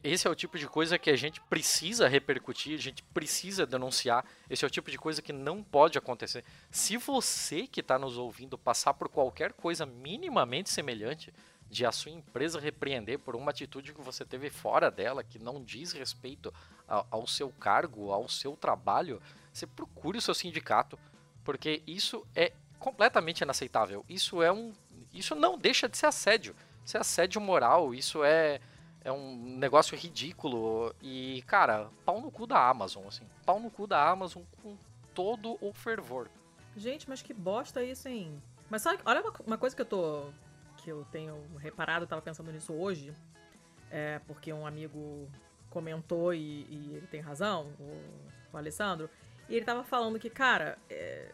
esse é o tipo de coisa que a gente precisa repercutir, a gente precisa denunciar. Esse é o tipo de coisa que não pode acontecer. Se você que está nos ouvindo passar por qualquer coisa minimamente semelhante, de a sua empresa repreender por uma atitude que você teve fora dela, que não diz respeito ao, seu cargo, ao seu trabalho, você procure o seu sindicato, porque isso é completamente inaceitável. Isso é um, isso não deixa de ser assédio. Isso é assédio moral, isso é é um negócio ridículo. E, cara, pau no cu da Amazon, assim. Pau no cu da Amazon com todo o fervor. Gente, mas que bosta isso, hein? Mas sabe, olha uma, coisa que eu tô. que eu tenho reparado, eu tava pensando nisso hoje. É, porque um amigo comentou e, e ele tem razão, o, o, Alessandro. E ele tava falando que, cara, é,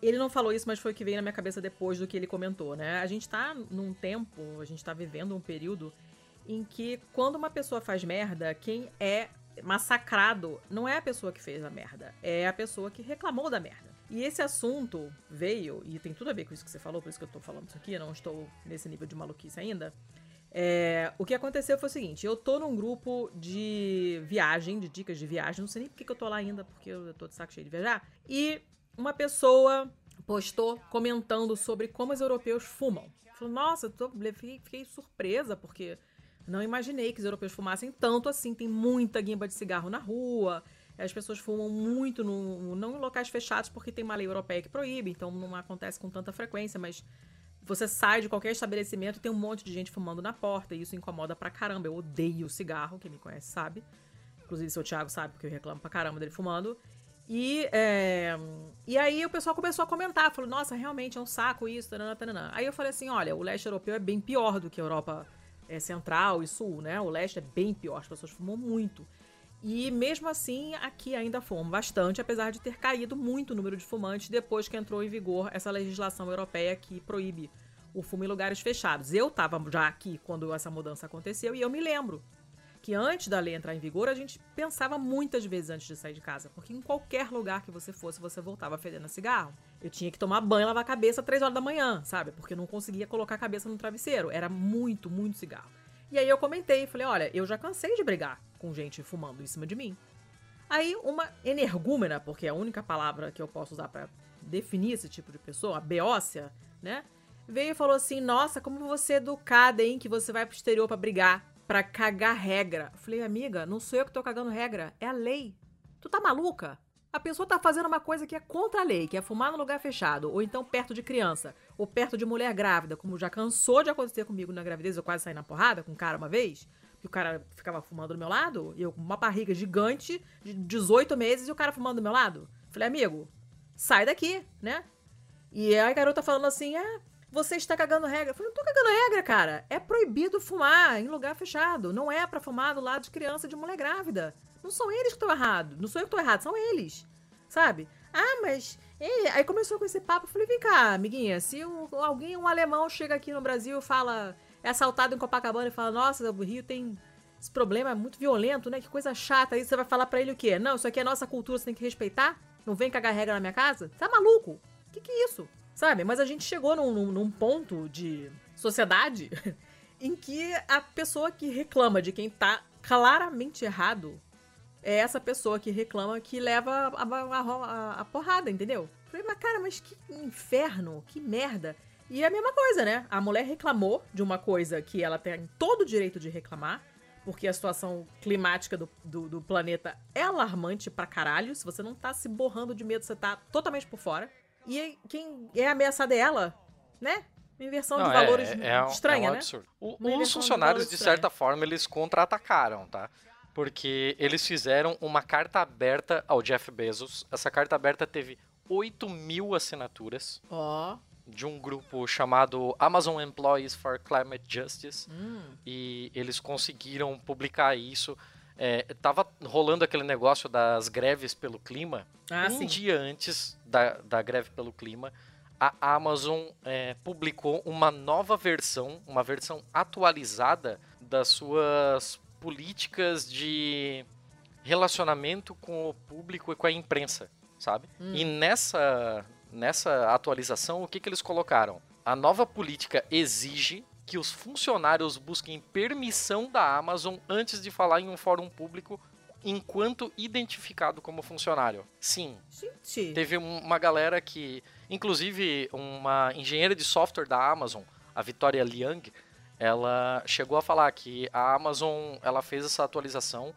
ele não falou isso, mas foi o que veio na minha cabeça depois do que ele comentou, né? A gente tá num tempo, a gente tá vivendo um período em que quando uma pessoa faz merda, quem é massacrado não é a pessoa que fez a merda, é a pessoa que reclamou da merda. E esse assunto veio, e tem tudo a ver com isso que você falou, por isso que eu tô falando isso aqui, não estou nesse nível de maluquice ainda. É, o que aconteceu foi o seguinte: eu tô num grupo de viagem, de dicas de viagem, não sei nem por que eu tô lá ainda, porque eu tô de saco cheio de viajar. E uma pessoa postou comentando sobre como os europeus fumam. Falou, nossa, tô, fiquei, fiquei surpresa, porque não imaginei que os europeus fumassem tanto assim. Tem muita guimba de cigarro na rua. As pessoas fumam muito, no, não em locais fechados, porque tem uma lei europeia que proíbe, então não acontece com tanta frequência, mas você sai de qualquer estabelecimento e tem um monte de gente fumando na porta, e isso incomoda pra caramba. Eu odeio cigarro, quem me conhece sabe. Inclusive, seu Thiago sabe, porque eu reclamo pra caramba dele fumando. E, é, e aí o pessoal começou a comentar, falou, nossa, realmente é um saco isso, taranã, taranã. Aí eu falei assim, olha, o leste europeu é bem pior do que a Europa é, central e sul, né? O leste é bem pior, as pessoas fumam muito. E mesmo assim, aqui ainda fumam bastante, apesar de ter caído muito o número de fumantes depois que entrou em vigor essa legislação europeia que proíbe o fumo em lugares fechados. Eu estava já aqui quando essa mudança aconteceu e eu me lembro que antes da lei entrar em vigor, a gente pensava muitas vezes antes de sair de casa, porque em qualquer lugar que você fosse, você voltava fedendo a cigarro. Eu tinha que tomar banho, lavar a cabeça às 3 horas da manhã, sabe? Porque eu não conseguia colocar a cabeça no travesseiro. Era muito, muito cigarro. E aí eu comentei, falei, olha, eu já cansei de brigar com gente fumando em cima de mim. Aí uma energúmena, porque é a única palavra que eu posso usar para definir esse tipo de pessoa, a beócia, né? Veio e falou assim: Nossa, como você é educada, hein? Que você vai pro exterior para brigar para cagar regra. Falei, amiga, não sou eu que tô cagando regra, é a lei. Tu tá maluca? A pessoa tá fazendo uma coisa que é contra a lei, que é fumar no lugar fechado, ou então perto de criança, ou perto de mulher grávida, como já cansou de acontecer comigo na gravidez, eu quase saí na porrada com um cara uma vez, que o cara ficava fumando do meu lado, e eu com uma barriga gigante, de 18 meses, e o cara fumando do meu lado. Falei, amigo, sai daqui, né? E aí a garota falando assim, é, você está cagando regra. Eu falei, não tô cagando regra, cara. É proibido fumar em lugar fechado. Não é para fumar do lado de criança de mulher grávida. Não são eles que estão errados. Não sou eu que estou errado, são eles. Sabe? Ah, mas. Aí começou com esse papo. Eu falei, vem cá, amiguinha. Se um, alguém, um alemão, chega aqui no Brasil e fala. É assaltado em Copacabana e fala, nossa, o Rio tem esse problema é muito violento, né? Que coisa chata. Aí você vai falar para ele o quê? Não, isso aqui é nossa cultura, você tem que respeitar? Não vem cagar regra na minha casa? Tá maluco? Que, que é isso? Sabe? Mas a gente chegou num, num, num ponto de sociedade em que a pessoa que reclama de quem tá claramente errado é essa pessoa que reclama que leva a, a, a, a porrada, entendeu? Falei, mas cara, mas que inferno, que merda. E é a mesma coisa, né? A mulher reclamou de uma coisa que ela tem todo o direito de reclamar, porque a situação climática do, do, do, planeta é alarmante pra caralho. Se você não tá se borrando de medo, você tá totalmente por fora. E quem é ameaçada é ela, né? Uma inversão não, de valores é, é, estranha, é um né? absurdo. O, os funcionários, de, de certa forma, eles contra-atacaram, tá? Porque eles fizeram uma carta aberta ao Jeff Bezos. Essa carta aberta teve 8 mil assinaturas. Ó. Oh de um grupo chamado Amazon Employees for Climate Justice hum. e eles conseguiram publicar isso. É, tava rolando aquele negócio das greves pelo clima. Ah, um sim. dia antes da, da greve pelo clima, a Amazon é, publicou uma nova versão, uma versão atualizada das suas políticas de relacionamento com o público e com a imprensa, sabe? Hum. E nessa, nessa atualização, o que, que eles colocaram? A nova política exige que os funcionários busquem permissão da Amazon antes de falar em um fórum público enquanto identificado como funcionário. Sim. Gente. Teve uma galera que, inclusive uma engenheira de software da Amazon, a Victoria Liang, ela chegou a falar que a Amazon ela fez essa atualização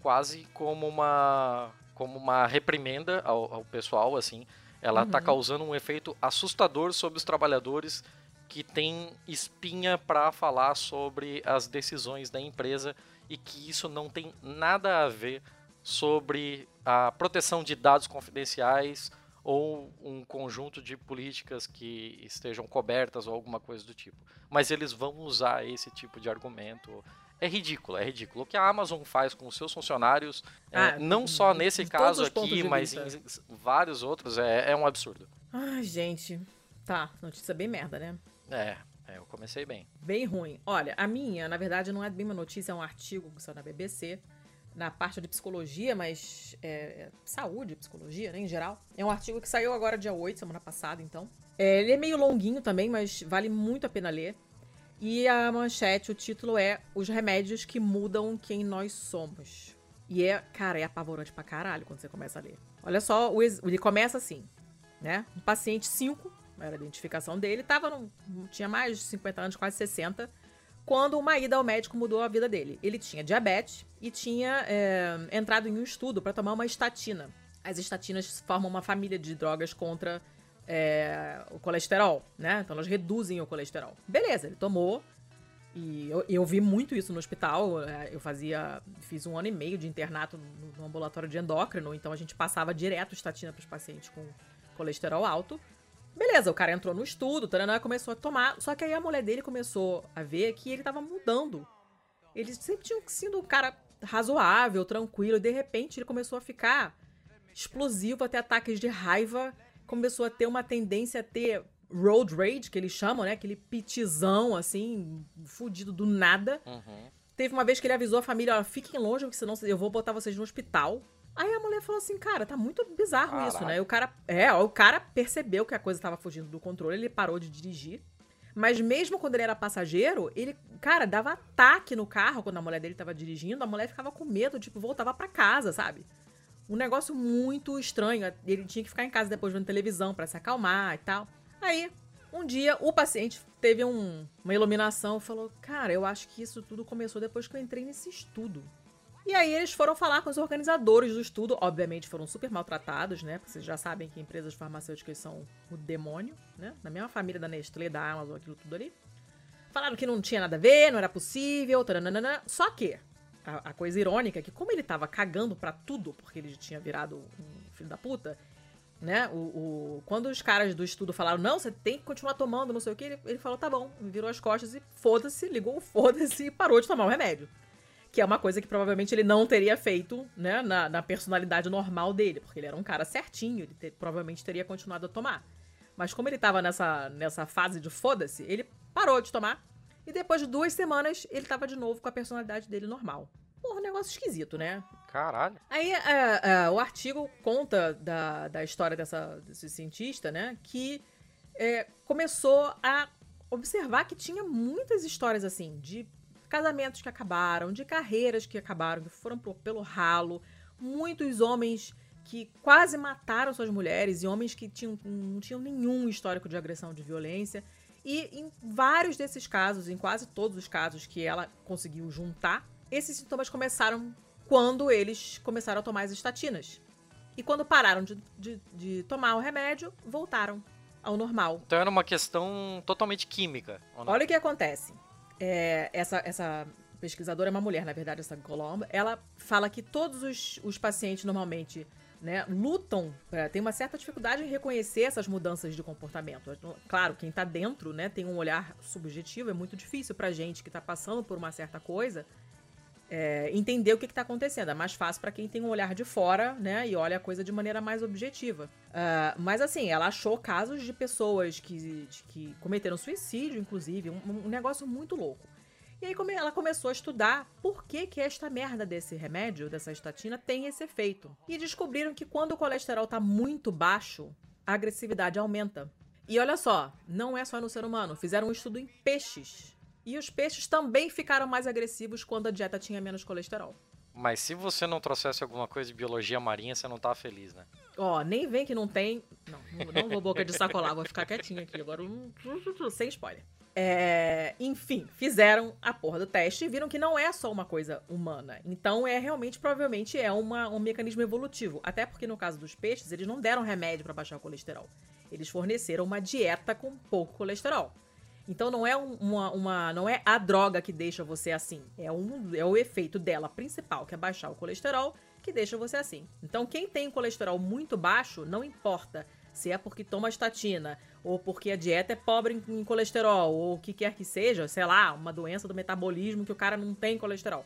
quase como uma como uma reprimenda ao, ao pessoal assim ela está uhum. causando um efeito assustador sobre os trabalhadores que têm espinha para falar sobre as decisões da empresa e que isso não tem nada a ver sobre a proteção de dados confidenciais ou um conjunto de políticas que estejam cobertas ou alguma coisa do tipo. Mas eles vão usar esse tipo de argumento. É ridículo, é ridículo. O que a Amazon faz com os seus funcionários, é, ah, é, não só nesse caso aqui, mas em vários outros, é, é um absurdo. Ai, gente. Tá, notícia bem merda, né? É, é, eu comecei bem. Bem ruim. Olha, a minha, na verdade, não é bem uma notícia, é um artigo que saiu na BBC na parte de psicologia, mas é, é, saúde, psicologia, né, em geral. É um artigo que saiu agora dia 8, semana passada, então. É, ele é meio longuinho também, mas vale muito a pena ler. E a manchete, o título é Os remédios que mudam quem nós somos. E é, cara, é apavorante pra caralho quando você começa a ler. Olha só, ele começa assim, né? Um paciente 5, era a identificação dele, tava tinha mais de 50 anos, quase 60, quando uma ida ao médico mudou a vida dele. Ele tinha diabetes e tinha é, entrado em um estudo para tomar uma estatina. As estatinas formam uma família de drogas contra é, o colesterol, né? Então elas reduzem o colesterol. Beleza, ele tomou. E eu, eu vi muito isso no hospital. É, eu fazia. Fiz um ano e meio de internato no, no ambulatório de endócrino, então a gente passava direto estatina para os pacientes com colesterol alto. Beleza, o cara entrou no estudo, Taranã começou a tomar. Só que aí a mulher dele começou a ver que ele tava mudando. Ele sempre tinha sido um cara razoável, tranquilo, e de repente ele começou a ficar explosivo, até ataques de raiva. Começou a ter uma tendência a ter road rage, que eles chamam, né? Aquele pitizão, assim, fudido do nada. Uhum. Teve uma vez que ele avisou a família: ó, fiquem longe, porque senão eu vou botar vocês no hospital. Aí a mulher falou assim, cara, tá muito bizarro Caraca. isso, né? o cara, é, o cara percebeu que a coisa tava fugindo do controle, ele parou de dirigir. Mas mesmo quando ele era passageiro, ele, cara, dava ataque no carro quando a mulher dele tava dirigindo, a mulher ficava com medo, tipo, voltava para casa, sabe? Um negócio muito estranho. Ele tinha que ficar em casa depois vendo televisão para se acalmar e tal. Aí, um dia, o paciente teve um, uma iluminação e falou: Cara, eu acho que isso tudo começou depois que eu entrei nesse estudo. E aí eles foram falar com os organizadores do estudo, obviamente foram super maltratados, né? Porque vocês já sabem que empresas farmacêuticas são o demônio, né? Na mesma família da Nestlé, da Amazon, aquilo tudo ali. Falaram que não tinha nada a ver, não era possível, taranana. Só que a, a, coisa irônica é que como ele tava cagando para tudo, porque ele tinha virado um filho da puta, né? O, o, quando os caras do estudo falaram, não, você tem que continuar tomando, não sei o que, ele, ele falou, tá bom, virou as costas e foda-se, ligou o foda-se e parou de tomar o remédio que é uma coisa que provavelmente ele não teria feito, né, na, na personalidade normal dele, porque ele era um cara certinho, ele te, provavelmente teria continuado a tomar. Mas como ele tava nessa, nessa fase de foda-se, ele parou de tomar, e depois de duas semanas ele tava de novo com a personalidade dele normal. Porra, um negócio esquisito, né? Caralho. Aí é, é, o artigo conta da, da história dessa, desse cientista, né, que é, começou a observar que tinha muitas histórias assim, de casamentos que acabaram, de carreiras que acabaram, que foram pro, pelo ralo, muitos homens que quase mataram suas mulheres e homens que tinham, não tinham nenhum histórico de agressão, de violência. E em vários desses casos, em quase todos os casos que ela conseguiu juntar, esses sintomas começaram quando eles começaram a tomar as estatinas. E quando pararam de, de, de tomar o remédio, voltaram ao normal. Então era uma questão totalmente química. Olha o que acontece é, essa, essa pesquisadora é uma mulher, na verdade, essa Colombo, ela fala que todos os, os pacientes normalmente né, lutam, é, tem uma certa dificuldade em reconhecer essas mudanças de comportamento. Claro, quem está dentro né, tem um olhar subjetivo, é muito difícil para gente que está passando por uma certa coisa é, entender o que está acontecendo. É mais fácil para quem tem um olhar de fora, né? E olha a coisa de maneira mais objetiva. Uh, mas assim, ela achou casos de pessoas que, de, que cometeram suicídio, inclusive, um, um, negócio muito louco. E aí ela começou a estudar por que, que esta merda desse remédio, dessa estatina, tem esse efeito. E descobriram que quando o colesterol está muito baixo, a agressividade aumenta. E olha só, não é só no ser humano. Fizeram um estudo em peixes E os peixes também ficaram mais agressivos quando a dieta tinha menos colesterol. Mas se você não trouxesse alguma coisa de biologia marinha, você não tá feliz, né? Ó, nem vem que não tem. Não, não vou boca de sacolar, vou ficar quietinho aqui agora, sem spoiler. É, enfim, fizeram a porra do teste e viram que não é só uma coisa humana. Então é realmente, provavelmente, é uma, um mecanismo evolutivo. Até porque no caso dos peixes, eles não deram remédio para baixar o colesterol. Eles forneceram uma dieta com pouco colesterol. Então não é uma, uma, não é a droga que deixa você assim, é um é o efeito dela principal, que é baixar o colesterol, que deixa você assim. Então quem tem colesterol muito baixo, não importa se é porque toma estatina ou porque a dieta é pobre em, colesterol ou o que quer que seja, sei lá, uma doença do metabolismo que o cara não tem colesterol,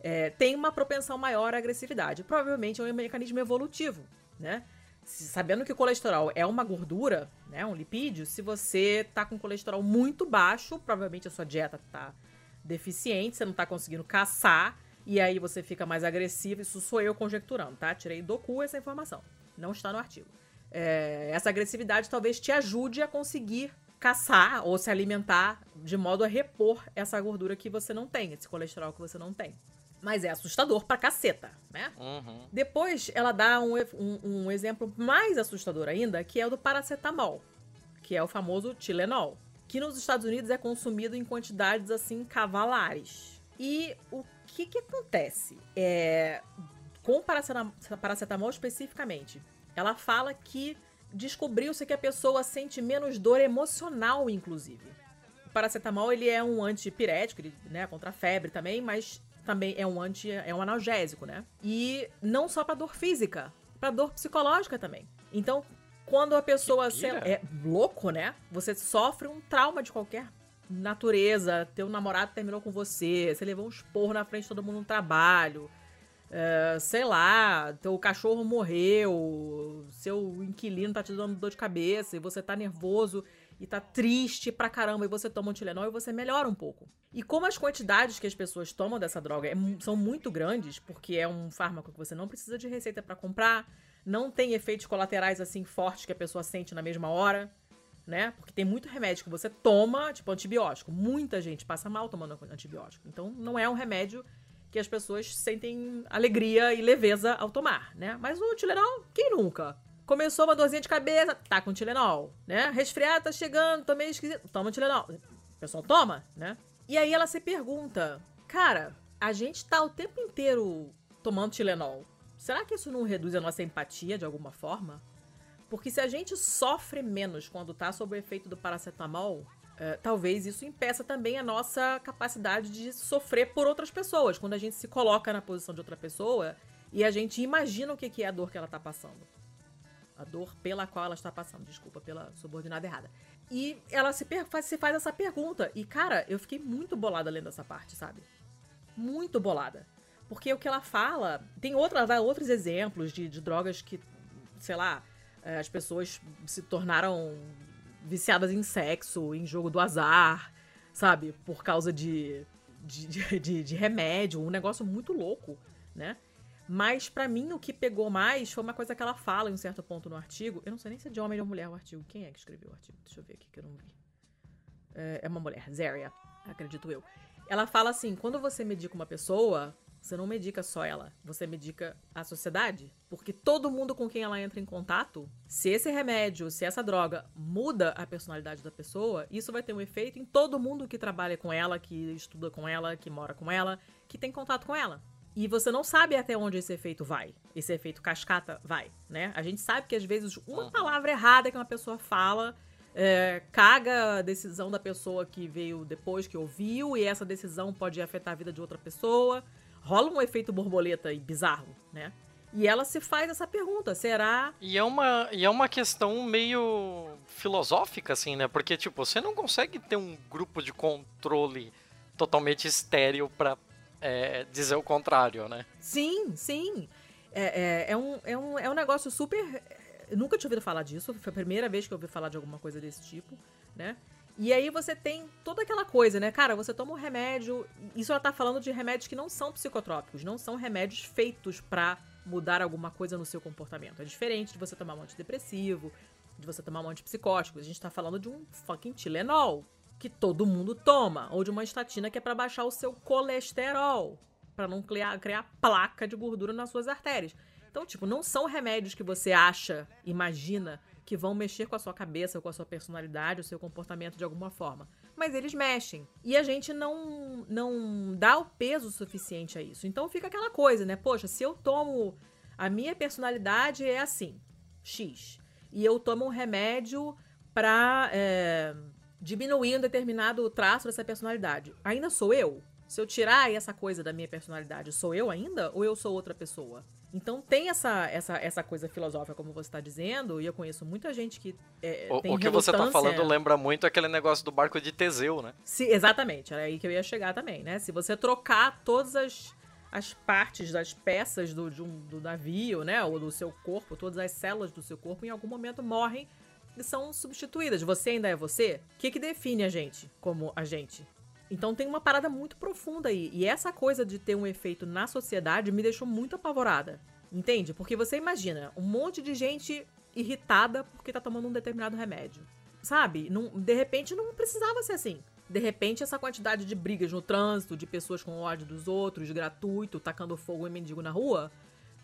é, tem uma propensão maior à agressividade. Provavelmente é um mecanismo evolutivo, né? Sabendo que o colesterol é uma gordura, né, um lipídio, se você tá com colesterol muito baixo, provavelmente a sua dieta tá deficiente, você não tá conseguindo caçar, e aí você fica mais agressivo. Isso sou eu conjecturando, tá? Tirei do cu essa informação. Não está no artigo. É, essa agressividade talvez te ajude a conseguir caçar ou se alimentar de modo a repor essa gordura que você não tem, esse colesterol que você não tem. Mas é assustador pra caceta, né? Uhum. Depois ela dá um, um, um, exemplo mais assustador ainda, que é o do paracetamol, que é o famoso Tilenol, que nos Estados Unidos é consumido em quantidades assim cavalares. E o que que acontece? É, com o paracetamol, paracetamol especificamente, ela fala que descobriu-se que a pessoa sente menos dor emocional, inclusive. O paracetamol ele é um antipirético, ele, né, contra a febre também, mas também é um anti, é um analgésico, né? E não só para dor física, para dor psicológica também. Então, quando a pessoa se, é louco, né? Você sofre um trauma de qualquer natureza, teu namorado terminou com você, você levou um esporro na frente de todo mundo no trabalho, é, sei lá, teu cachorro morreu, seu inquilino tá te dando dor de cabeça e você tá nervoso e tá triste pra caramba e você toma um Tilenol e você melhora um pouco. E como as quantidades que as pessoas tomam dessa droga é, são muito grandes, porque é um fármaco que você não precisa de receita para comprar, não tem efeitos colaterais assim fortes que a pessoa sente na mesma hora, né? Porque tem muito remédio que você toma, tipo antibiótico. Muita gente passa mal tomando antibiótico. Então não é um remédio que as pessoas sentem alegria e leveza ao tomar, né? Mas o Tilenol, quem nunca? Começou uma dorzinha de cabeça, tá com Tilenol, né? Resfriado, tá chegando, tô meio esquisito, toma Tilenol. O pessoal toma, né? E aí ela se pergunta, cara, a gente tá o tempo inteiro tomando Tilenol. Será que isso não reduz a nossa empatia de alguma forma? Porque se a gente sofre menos quando tá sob o efeito do paracetamol, é, talvez isso impeça também a nossa capacidade de sofrer por outras pessoas. Quando a gente se coloca na posição de outra pessoa e a gente imagina o que é a dor que ela tá passando a dor pela qual ela está passando. Desculpa pela subordinada errada. E ela se, faz, se faz essa pergunta. E, cara, eu fiquei muito bolada lendo essa parte, sabe? Muito bolada. Porque o que ela fala. Tem outra, outros exemplos de, de drogas que, sei lá, eh, as pessoas se tornaram viciadas em sexo, em jogo do azar, sabe? Por causa de, de, de, de remédio, um negócio muito louco, né? Mas para mim o que pegou mais foi uma coisa que ela fala em um certo ponto no artigo. Eu não sei nem se é de homem ou mulher o artigo. Quem é que escreveu o artigo? Deixa eu ver aqui que eu não vi. É, é uma mulher, Zaria, acredito eu. Ela fala assim: quando você medica uma pessoa, você não medica só ela, você medica a sociedade. Porque todo mundo com quem ela entra em contato, se esse remédio, se essa droga muda a personalidade da pessoa, isso vai ter um efeito em todo mundo que trabalha com ela, que estuda com ela, que mora com ela, que tem contato com ela. E você não sabe até onde esse efeito vai. Esse efeito cascata vai, né? A gente sabe que às vezes uma palavra errada que uma pessoa fala é, caga a decisão da pessoa que veio depois, que ouviu, e essa decisão pode afetar a vida de outra pessoa. Rola um efeito borboleta e bizarro, né? E ela se faz essa pergunta, será? E é uma, e é uma questão meio filosófica, assim, né? Porque, tipo, você não consegue ter um grupo de controle totalmente estéreo para é, dizer o contrário, né? Sim, sim. É, é, é, um, é, um, é um negócio super. Eu nunca tinha ouvido falar disso, foi a primeira vez que eu ouvi falar de alguma coisa desse tipo, né? E aí você tem toda aquela coisa, né? Cara, você toma um remédio. Isso ela tá falando de remédios que não são psicotrópicos, não são remédios feitos para mudar alguma coisa no seu comportamento. É diferente de você tomar um antidepressivo, de você tomar um antipsicótico. A gente tá falando de um fucking Tilenol, que todo mundo toma, ou de uma estatina que é para baixar o seu colesterol, para não criar, criar placa de gordura nas suas artérias. Então, tipo, não são remédios que você acha, imagina, que vão mexer com a sua cabeça, com a sua personalidade, o seu comportamento de alguma forma. Mas eles mexem. E a gente não, não dá o peso suficiente a isso. Então fica aquela coisa, né? Poxa, se eu tomo. A minha personalidade é assim, X. E eu tomo um remédio pra é, diminuir um determinado traço dessa personalidade. Ainda sou eu? Se eu tirar essa coisa da minha personalidade, sou eu ainda? Ou eu sou outra pessoa? Então tem essa, essa, essa coisa filosófica, como você está dizendo, e eu conheço muita gente que é, o, tem O que você está falando lembra muito aquele negócio do barco de Teseu, né? Se, exatamente, era aí que eu ia chegar também, né? Se você trocar todas as, as partes das peças do, um, do navio, né? Ou do seu corpo, todas as células do seu corpo, em algum momento morrem são substituídas. Você ainda é você? O que, que define a gente como a gente? Então tem uma parada muito profunda aí. E essa coisa de ter um efeito na sociedade me deixou muito apavorada. Entende? Porque você imagina um monte de gente irritada porque tá tomando um determinado remédio. Sabe? Não, de repente não precisava ser assim. De repente, essa quantidade de brigas no trânsito, de pessoas com ódio dos outros, gratuito, tacando fogo em mendigo na rua,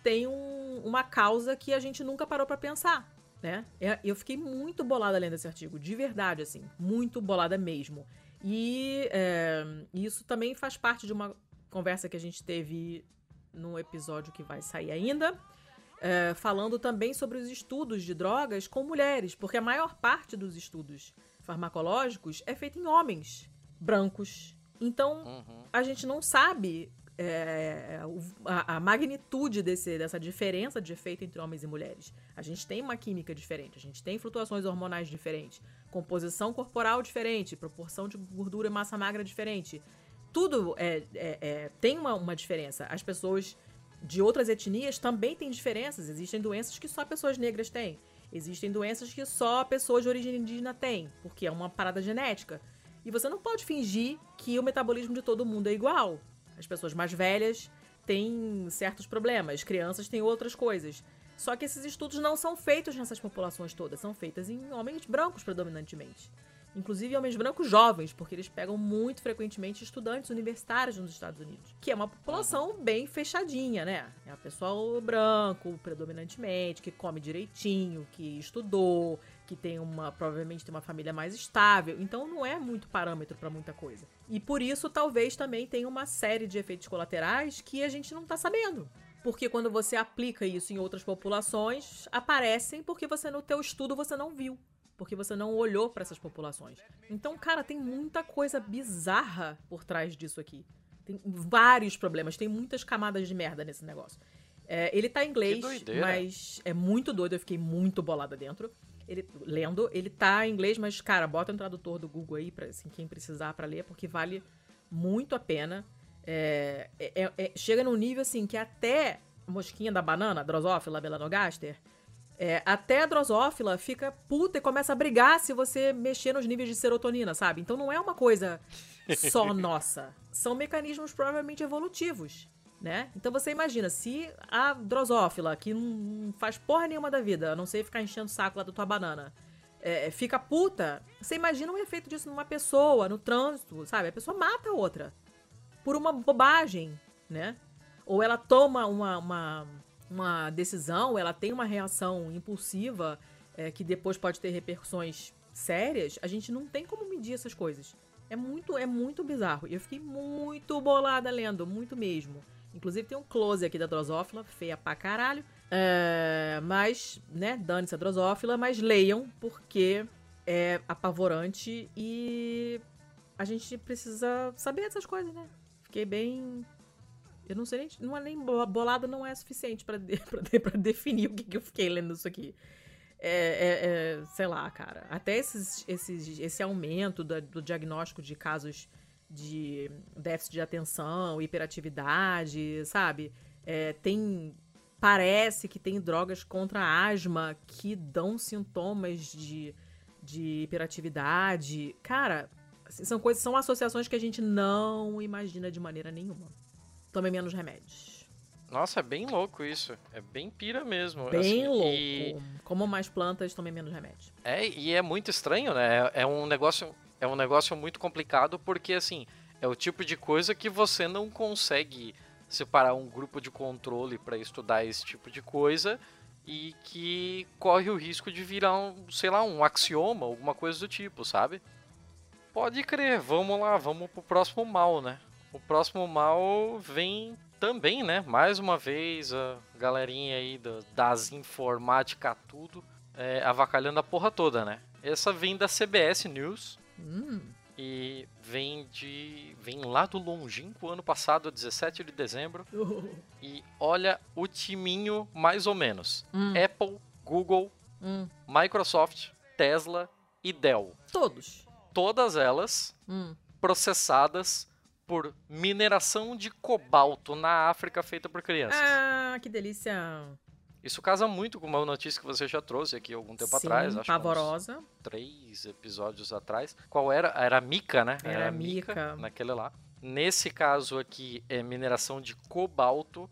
tem um, uma causa que a gente nunca parou para pensar, né? É, eu fiquei muito bolada lendo esse artigo, de verdade, assim, muito bolada mesmo. E é, isso também faz parte de uma conversa que a gente teve num episódio que vai sair ainda, é, falando também sobre os estudos de drogas com mulheres, porque a maior parte dos estudos farmacológicos é feita em homens brancos. Então, uhum. a gente não sabe é, a, a, magnitude desse, dessa diferença de efeito entre homens e mulheres. A gente tem uma química diferente, a gente tem flutuações hormonais diferentes, composição corporal diferente, proporção de gordura e massa magra diferente. Tudo é, é, é, tem uma, uma diferença. As pessoas de outras etnias também têm diferenças. Existem doenças que só pessoas negras têm. Existem doenças que só pessoas de origem indígena têm, porque é uma parada genética. E você não pode fingir que o metabolismo de todo mundo é igual. As pessoas mais velhas têm certos problemas, crianças têm outras coisas. Só que esses estudos não são feitos nessas populações todas, são feitos em homens brancos predominantemente. Inclusive homens brancos jovens, porque eles pegam muito frequentemente estudantes universitários nos Estados Unidos, que é uma população bem fechadinha, né? É o pessoal branco, predominantemente, que come direitinho, que estudou, que tem uma provavelmente tem uma família mais estável, então não é muito parâmetro para muita coisa. E por isso talvez também tenha uma série de efeitos colaterais que a gente não tá sabendo. Porque quando você aplica isso em outras populações, aparecem porque você no teu estudo você não viu, porque você não olhou para essas populações. Então, cara, tem muita coisa bizarra por trás disso aqui. Tem vários problemas, tem muitas camadas de merda nesse negócio. É, ele tá em inglês, mas é muito doido, eu fiquei muito bolada dentro. Ele, lendo, ele tá em inglês, mas, cara, bota o tradutor do Google aí, pra, assim, quem precisar para ler, porque vale muito a pena. É, é, é, chega num nível, assim, que até mosquinha da banana, Drosófila melanogaster, é, até a drosófila fica puta e começa a brigar se você mexer nos níveis de serotonina, sabe? Então não é uma coisa só nossa. São mecanismos provavelmente evolutivos né? Então você imagina, se a drosófila, que não faz porra nenhuma da vida, a não sei ficar enchendo o saco lá da tua banana, é, fica puta, você imagina o efeito disso numa pessoa, no trânsito, sabe? A pessoa mata a outra por uma bobagem, né? Ou ela toma uma, uma, uma decisão, ela tem uma reação impulsiva é, que depois pode ter repercussões sérias, a gente não tem como medir essas coisas. É muito, é muito bizarro. E eu fiquei muito bolada lendo, muito mesmo. Inclusive tem um close aqui da drosófila, feia pra caralho. É, mas, né, dane-se a drosófila, mas leiam, porque é apavorante e a gente precisa saber dessas coisas, né? Fiquei bem. Eu não sei nem. Não é nem bolada, não é suficiente para de, definir o que, que eu fiquei lendo isso aqui. É, é, é, sei lá, cara. Até esses, esses, esse aumento do diagnóstico de casos de déficit de atenção, hiperatividade, sabe? É, tem. Parece que tem drogas contra asma que dão sintomas de, de hiperatividade. Cara, assim, são coisas, são associações que a gente não imagina de maneira nenhuma. Tome menos remédios. Nossa, é bem louco isso. É bem pira mesmo. Bem assim, louco. E... Como mais plantas, tome menos remédios. É, e é muito estranho, né? É, é um negócio é um negócio muito complicado porque, assim, é o tipo de coisa que você não consegue separar um grupo de controle para estudar esse tipo de coisa e que corre o risco de virar um, sei lá, um axioma, alguma coisa do tipo, sabe? Pode crer, vamos lá, vamos pro próximo mal, né? O próximo mal vem também, né? Mais uma vez, a galerinha aí das informática tudo, é, avacalhando a porra toda, né? Essa vem da CBS News. Hum. E vem de. vem lá do longínquo ano passado, 17 de dezembro. Uh. E olha o timinho mais ou menos. Hum. Apple, Google, Hum. Microsoft, Tesla e Dell. Todos. Todas elas Hum. processadas por mineração de cobalto na África feita por crianças. Ah, que delícia. Isso casa muito com uma notícia que você já trouxe aqui algum tempo Sim, atrás, acho pavorosa. três episódios atrás. Qual era? Era a Mica, né? Era a a Mica. naquele lá. Nesse caso aqui, é mineração de cobalto.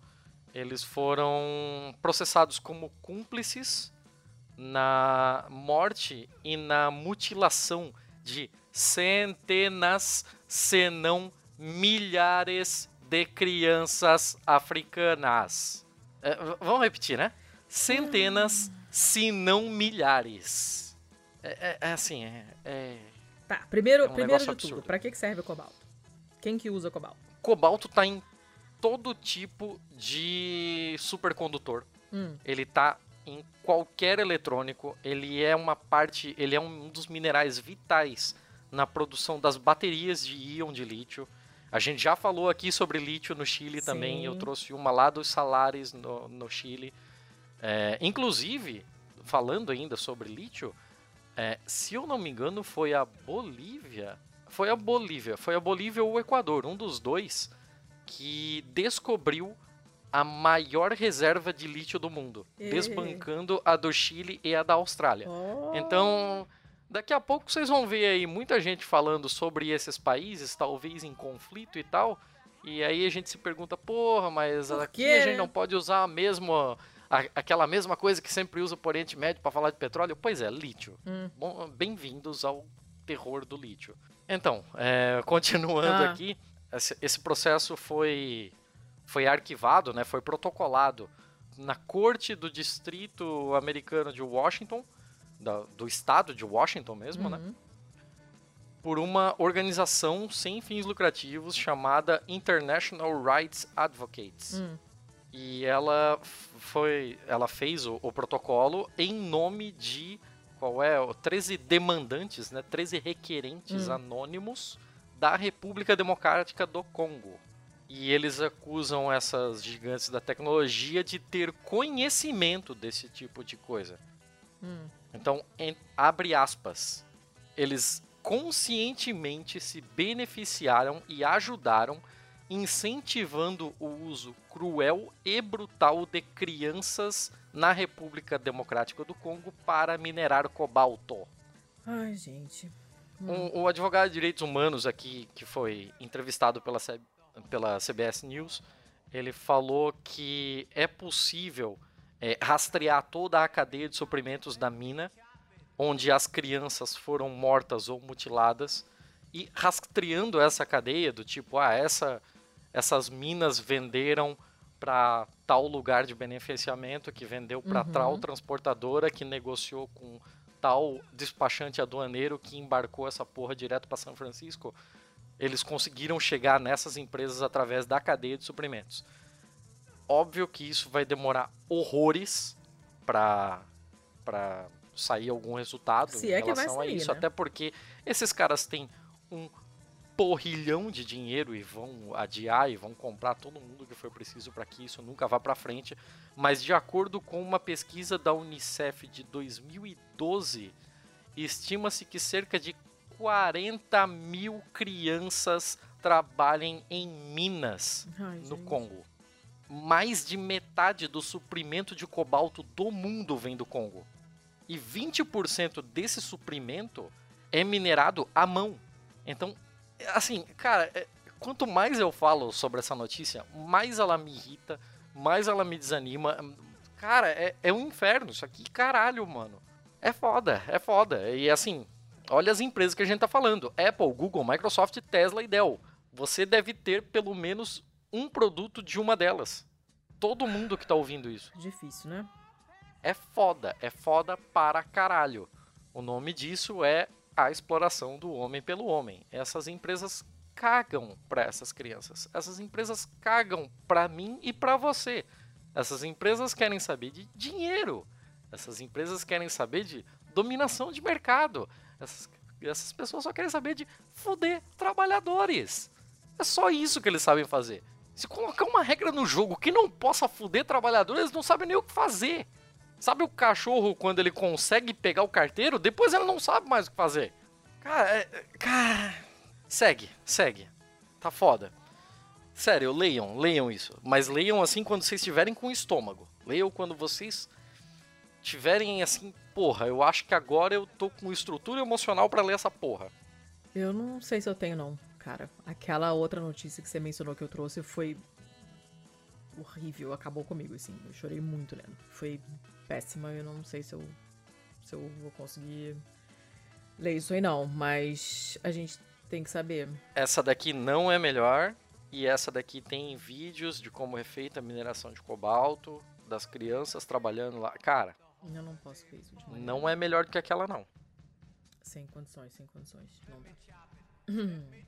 Eles foram processados como cúmplices na morte e na mutilação de centenas, se não milhares de crianças africanas. É, vamos repetir, né? Centenas, se não milhares. É, é- é assim, é- é Tá, primeiro, É um primeiro de absurdo. tudo, pra que serve o cobalto? Quem que usa cobalto? cobalto tá em todo tipo de supercondutor. Hum. Ele tá em qualquer eletrônico. Ele é uma parte, ele é um dos minerais vitais na produção das baterias de íon de lítio. A gente já falou aqui sobre lítio no Chile também. Sim. Eu trouxe uma lá dos Salares no, no Chile. É, inclusive, falando ainda sobre lítio, é, se eu não me engano, foi a Bolívia. Foi a Bolívia, foi a Bolívia ou o Equador, um dos dois, que descobriu a maior reserva de lítio do mundo, E- desbancando a do Chile e a da Austrália. Oh. Então, daqui a pouco vocês vão ver aí muita gente falando sobre esses países, talvez em conflito e tal. E aí a gente se pergunta, porra, mas Por aqui a gente né? não pode usar a mesma, a- aquela mesma coisa que sempre usa por Oriente Médio para falar de petróleo? Pois é, lítio. Hum. Bem-vindos ao terror do lítio. Então, é, continuando Ah. aqui, esse, esse processo foi, foi arquivado, né, foi protocolado na corte do distrito americano de Washington, da- do estado de Washington mesmo, né, Uhum. por uma organização sem fins lucrativos chamada International Rights Advocates. Hum. E ela foi, ela fez o, o protocolo em nome de qual é, o 13 demandantes, né, 13 requerentes Hum. anônimos da República Democrática do Congo. E eles acusam essas gigantes da tecnologia de ter conhecimento desse tipo de coisa. Hum. Então, em- abre aspas. Eles conscientemente se beneficiaram e ajudaram incentivando o uso cruel e brutal de crianças na República Democrática do Congo para minerar cobalto. Ai, gente. Um, o advogado de direitos humanos aqui, que foi entrevistado pela, C- pela CBS News, ele falou que é possível é, rastrear toda a cadeia de suprimentos da mina, onde as crianças foram mortas ou mutiladas, e rastreando essa cadeia do tipo, ah, essa, essas minas venderam para tal lugar de beneficiamento, que vendeu para Uhum. tal transportadora, que negociou com tal despachante aduaneiro que embarcou essa porra direto para São Francisco. Eles conseguiram chegar nessas empresas através da cadeia de suprimentos. Óbvio que isso vai demorar horrores para para sair algum resultado Se em é que vai relação a isso, né? até porque esses caras têm um porrilhão de dinheiro e vão adiar e vão comprar todo mundo que for preciso para que isso nunca vá para frente. Mas de acordo com uma pesquisa da Unicef de 2012, estima-se que cerca de 40 mil crianças trabalhem em minas Ai, no gente. Congo. Mais de metade do suprimento de cobalto do mundo vem do Congo. E 20% desse suprimento é minerado à mão. Então, assim, cara, é- quanto mais eu falo sobre essa notícia, mais ela me irrita, mais ela me desanima. Cara, é, é um inferno isso aqui, caralho, mano. É foda, é foda. E assim, Olha as empresas que a gente está falando: Apple, Google, Microsoft, Tesla e Dell. Você deve ter pelo menos um produto de uma delas. Todo mundo que está ouvindo isso. Difícil, né? É foda, é foda para caralho. O nome disso é a exploração do homem pelo homem. Essas empresas cagam para essas crianças. Essas empresas cagam para mim e para você. Essas empresas querem saber de dinheiro. Essas empresas querem saber de dominação de mercado. Essas, essas pessoas só querem saber de foder trabalhadores. É só isso que eles sabem fazer. Se colocar uma regra no jogo que não possa foder trabalhadores, eles não sabem nem o que fazer. Sabe o cachorro quando ele consegue pegar o carteiro, depois ele não sabe mais o que fazer. Cara, é, é cara, segue, segue. Tá foda. Sério, leiam, leiam isso. Mas leiam assim quando vocês estiverem com o estômago. Leiam quando vocês tiverem assim, porra, eu acho que agora eu tô com estrutura emocional para ler essa porra. Eu não sei se eu tenho não, cara. Aquela outra notícia que você mencionou que eu trouxe foi horrível, acabou comigo assim. Eu chorei muito lendo. Foi péssima, eu não sei se eu se eu vou conseguir ler isso aí não, mas a gente tem que saber. Essa daqui não é melhor. E essa daqui tem vídeos de como é feita a mineração de cobalto, das crianças trabalhando lá. Cara, eu não posso ver isso de manhã. Não é melhor do que aquela, não. Sem condições, sem condições. Não dá.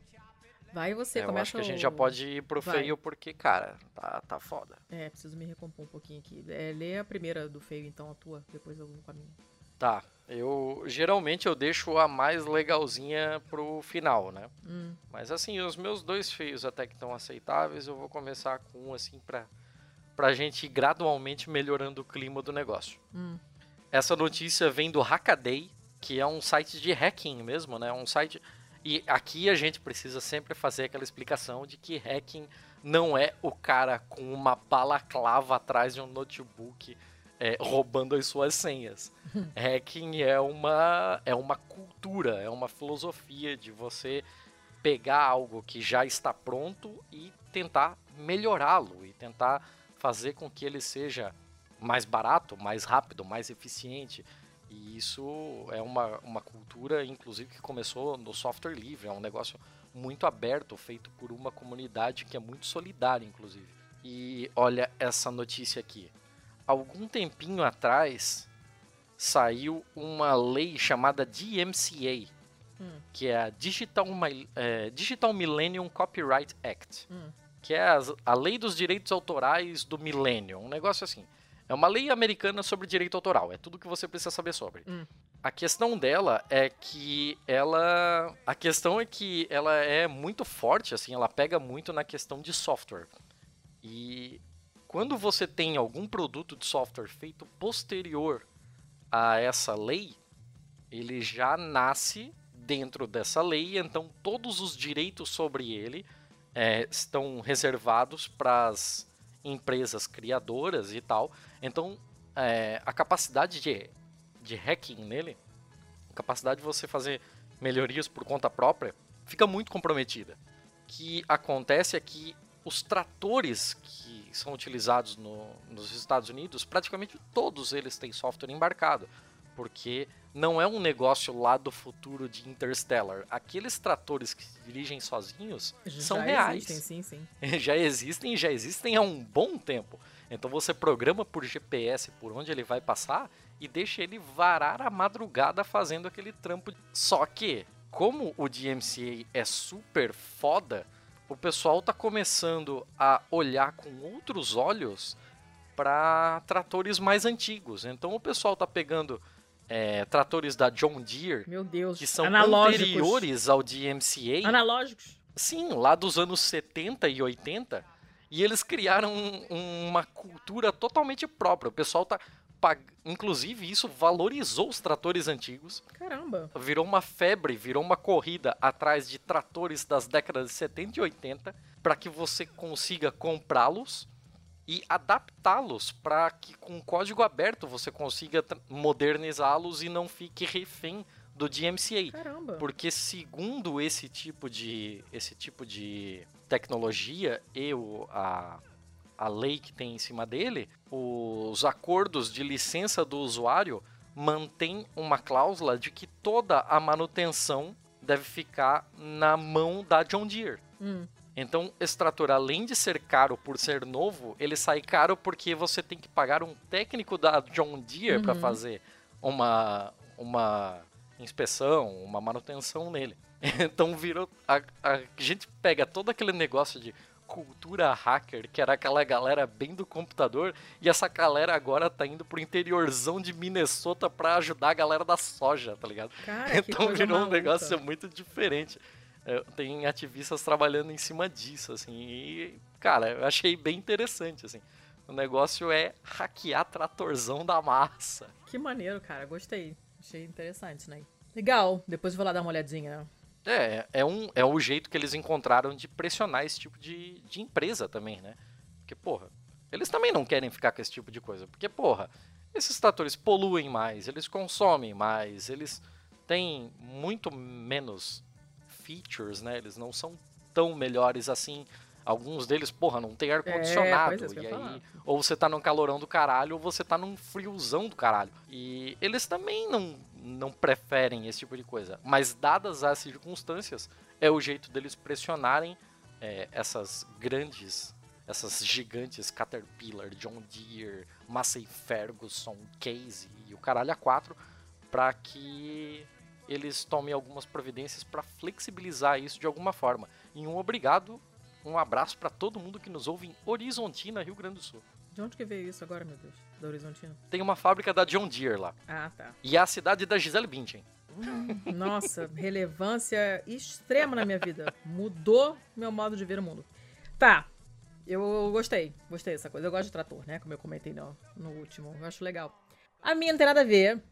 Vai você, é, começa Eu acho que a gente já pode ir pro Vai. feio, porque, cara, tá, tá foda. É, preciso me recompor um pouquinho aqui. É, lê a primeira do feio, então, a tua. Depois eu vou com a minha. Tá, eu geralmente eu deixo a mais legalzinha pro final, né? Hum. Mas assim, os meus dois feios até que estão aceitáveis, eu vou começar com um assim pra, pra gente ir gradualmente melhorando o clima do negócio. Hum. Essa notícia vem do Hackaday, que é um site de hacking mesmo, né? Um site. E aqui a gente precisa sempre fazer aquela explicação de que hacking não é o cara com uma balaclava atrás de um notebook é, roubando as suas senhas. Hacking é uma, é uma cultura, é uma filosofia de você pegar algo que já está pronto e tentar melhorá-lo e tentar fazer com que ele seja mais barato, mais rápido, mais eficiente. E isso é uma, uma cultura, inclusive, que começou no software livre. É um negócio muito aberto, feito por uma comunidade que é muito solidária, inclusive. E olha essa notícia aqui. Algum tempinho atrás saiu uma lei chamada DMCA, Hum. que é a Digital, é, Digital Millennium Copyright Act Hum. que é as- a lei dos direitos autorais do milênio, um negócio assim. É uma lei americana sobre direito autoral, é tudo que você precisa saber sobre. Hum. A questão dela é que ela, a questão é que ela é muito forte, assim, ela pega muito na questão de software. E quando você tem algum produto de software feito posterior a essa lei, ele já nasce dentro dessa lei, então todos os direitos sobre ele é, estão reservados para as empresas criadoras e tal. Então, é, a capacidade de, de hacking nele, a capacidade de você fazer melhorias por conta própria, fica muito comprometida. O que acontece é que os tratores que são utilizados no- nos Estados Unidos, praticamente todos eles têm software embarcado, porque não é um negócio lá do futuro de Interstellar. Aqueles tratores que se dirigem sozinhos são Já reais Existem, sim, sim. já existem e já existem há um bom tempo. Então você programa por GPS por onde ele vai passar e deixa ele varar a madrugada fazendo aquele trampo. Só que, como o DMCA é super foda, o pessoal tá começando a olhar com outros olhos para tratores mais antigos. Então o pessoal tá pegando é, tratores da John Deere Meu Deus. que são Analógicos. anteriores ao DMCA. Analógicos. Sim, lá dos anos 70 e 80. E eles criaram um- uma cultura totalmente própria. O pessoal tá. pag- Inclusive, isso valorizou os tratores antigos. Caramba. Virou uma febre, virou uma corrida atrás de tratores das décadas de 70 e 80 para que você consiga comprá-los e adaptá-los para que com código aberto você consiga modernizá-los e não fique refém do DMCA. Caramba. Porque segundo esse tipo de esse tipo de tecnologia e a, a lei que tem em cima dele, os acordos de licença do usuário mantém uma cláusula de que toda a manutenção deve ficar na mão da John Deere. Hum. Então, esse trator, além de ser caro por ser novo, ele sai caro porque você tem que pagar um técnico da John Deere para Uhum. fazer uma, uma inspeção, uma manutenção nele. Então, virou. A, a gente pega todo aquele negócio de cultura hacker, que era aquela galera bem do computador, e essa galera agora tá indo pro interiorzão de Minnesota pra ajudar a galera da soja, tá ligado? Cara, então virou um maluca. negócio muito diferente. É, Tem ativistas trabalhando em cima disso, assim, e, cara, eu achei bem interessante, assim. O negócio é hackear tratorzão da massa. Que maneiro, cara. Gostei. Achei interessante, né? Legal. Depois eu vou lá dar uma olhadinha. né? É, é, um, é o jeito que eles encontraram de pressionar esse tipo de, de empresa também, né? Porque, porra, eles também não querem ficar com esse tipo de coisa. Porque, porra, esses tratores poluem mais, eles consomem mais, eles têm muito menos features, né? Eles não são tão melhores assim. Alguns deles, porra, não tem ar-condicionado. é, eu e aí, falar. ou você tá num calorão do caralho, ou você tá num friozão do caralho. E eles também não, não preferem esse tipo de coisa. Mas, dadas as circunstâncias, é o jeito deles pressionarem é, essas grandes, essas gigantes Caterpillar, John Deere, Massey Ferguson, Case e o caralho a quatro, para que eles tomem algumas providências para flexibilizar isso de alguma forma. E um obrigado, um abraço para todo mundo que nos ouve em Horizontina, Rio Grande do Sul. De onde que veio isso agora, meu Deus? Da Horizontina? Tem uma fábrica da John Deere lá. Ah, tá. E é a cidade da Gisele Bündchen. Nossa, relevância extrema na minha vida. Mudou meu modo de ver o mundo. Tá. Eu gostei. Gostei dessa coisa. Eu gosto de trator, né? Como eu comentei no, no último. Eu acho legal. A minha não tem nada a ver.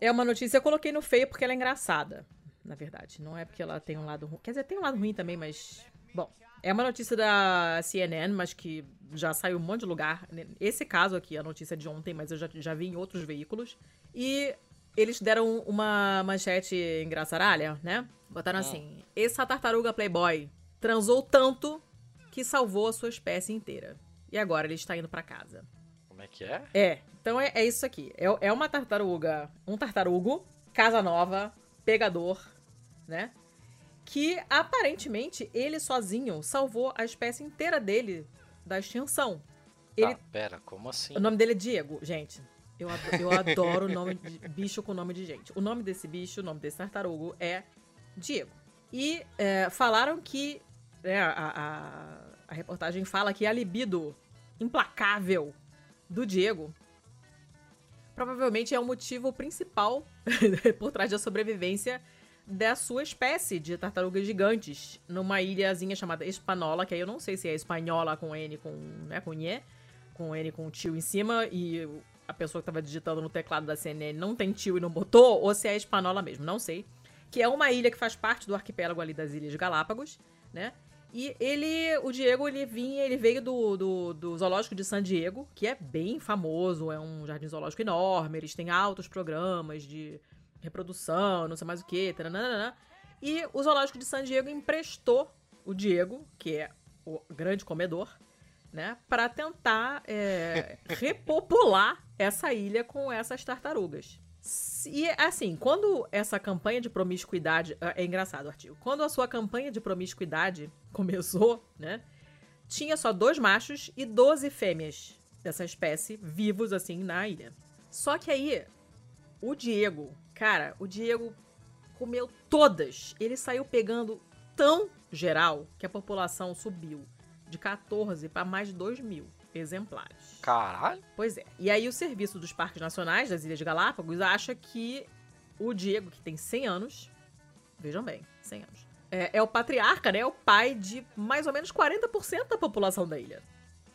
É uma notícia. Eu coloquei no feio porque ela é engraçada. Na verdade. Não é porque ela tem um lado ruim. Quer dizer, tem um lado ruim também, mas. Bom. É uma notícia da CNN, mas que já saiu um monte de lugar. Esse caso aqui, a notícia de ontem, mas eu já, já vi em outros veículos. E eles deram uma manchete engraçaralha, né? Botaram assim: essa tartaruga Playboy transou tanto que salvou a sua espécie inteira. E agora ele está indo pra casa. Como é que é? É, então é, é isso aqui. É, é uma tartaruga, um tartarugo, casa nova, pegador, né? Que aparentemente ele sozinho salvou a espécie inteira dele da extinção. Ele, Tá, pera, como assim? o nome dele é Diego, gente. Eu adoro, eu adoro o nome de bicho com nome de gente. O nome desse bicho, o nome desse tartarugo é Diego. E é, falaram que. né, a, a, a reportagem fala que a libido implacável do Diego provavelmente é o motivo principal por trás da sobrevivência da sua espécie de tartarugas gigantes numa ilhazinha chamada Espanola, que aí eu não sei se é espanhola com N com, né, com Nhé, com N com tio em cima e a pessoa que tava digitando no teclado da CNN não tem tio e não botou, ou se é Espanola mesmo, não sei. Que é uma ilha que faz parte do arquipélago ali das Ilhas Galápagos, né? E ele, o Diego, ele vinha, ele veio do, do, do zoológico de San Diego, que é bem famoso, é um jardim zoológico enorme, eles têm altos programas de reprodução, não sei mais o que. E o zoológico de San Diego emprestou o Diego, que é o grande comedor, né, para tentar é, repopular essa ilha com essas tartarugas. E assim, quando essa campanha de promiscuidade. É engraçado o artigo. Quando a sua campanha de promiscuidade começou, né? Tinha só dois machos e 12 fêmeas dessa espécie vivos, assim, na ilha. Só que aí, o Diego, cara, o Diego comeu todas. Ele saiu pegando tão geral que a população subiu de 14 para mais de 2 mil exemplares. Caralho? Pois é. E aí o Serviço dos Parques Nacionais das Ilhas Galápagos acha que o Diego, que tem 100 anos, vejam bem, 100 anos, é, é o patriarca, né? É o pai de mais ou menos 40% da população da ilha.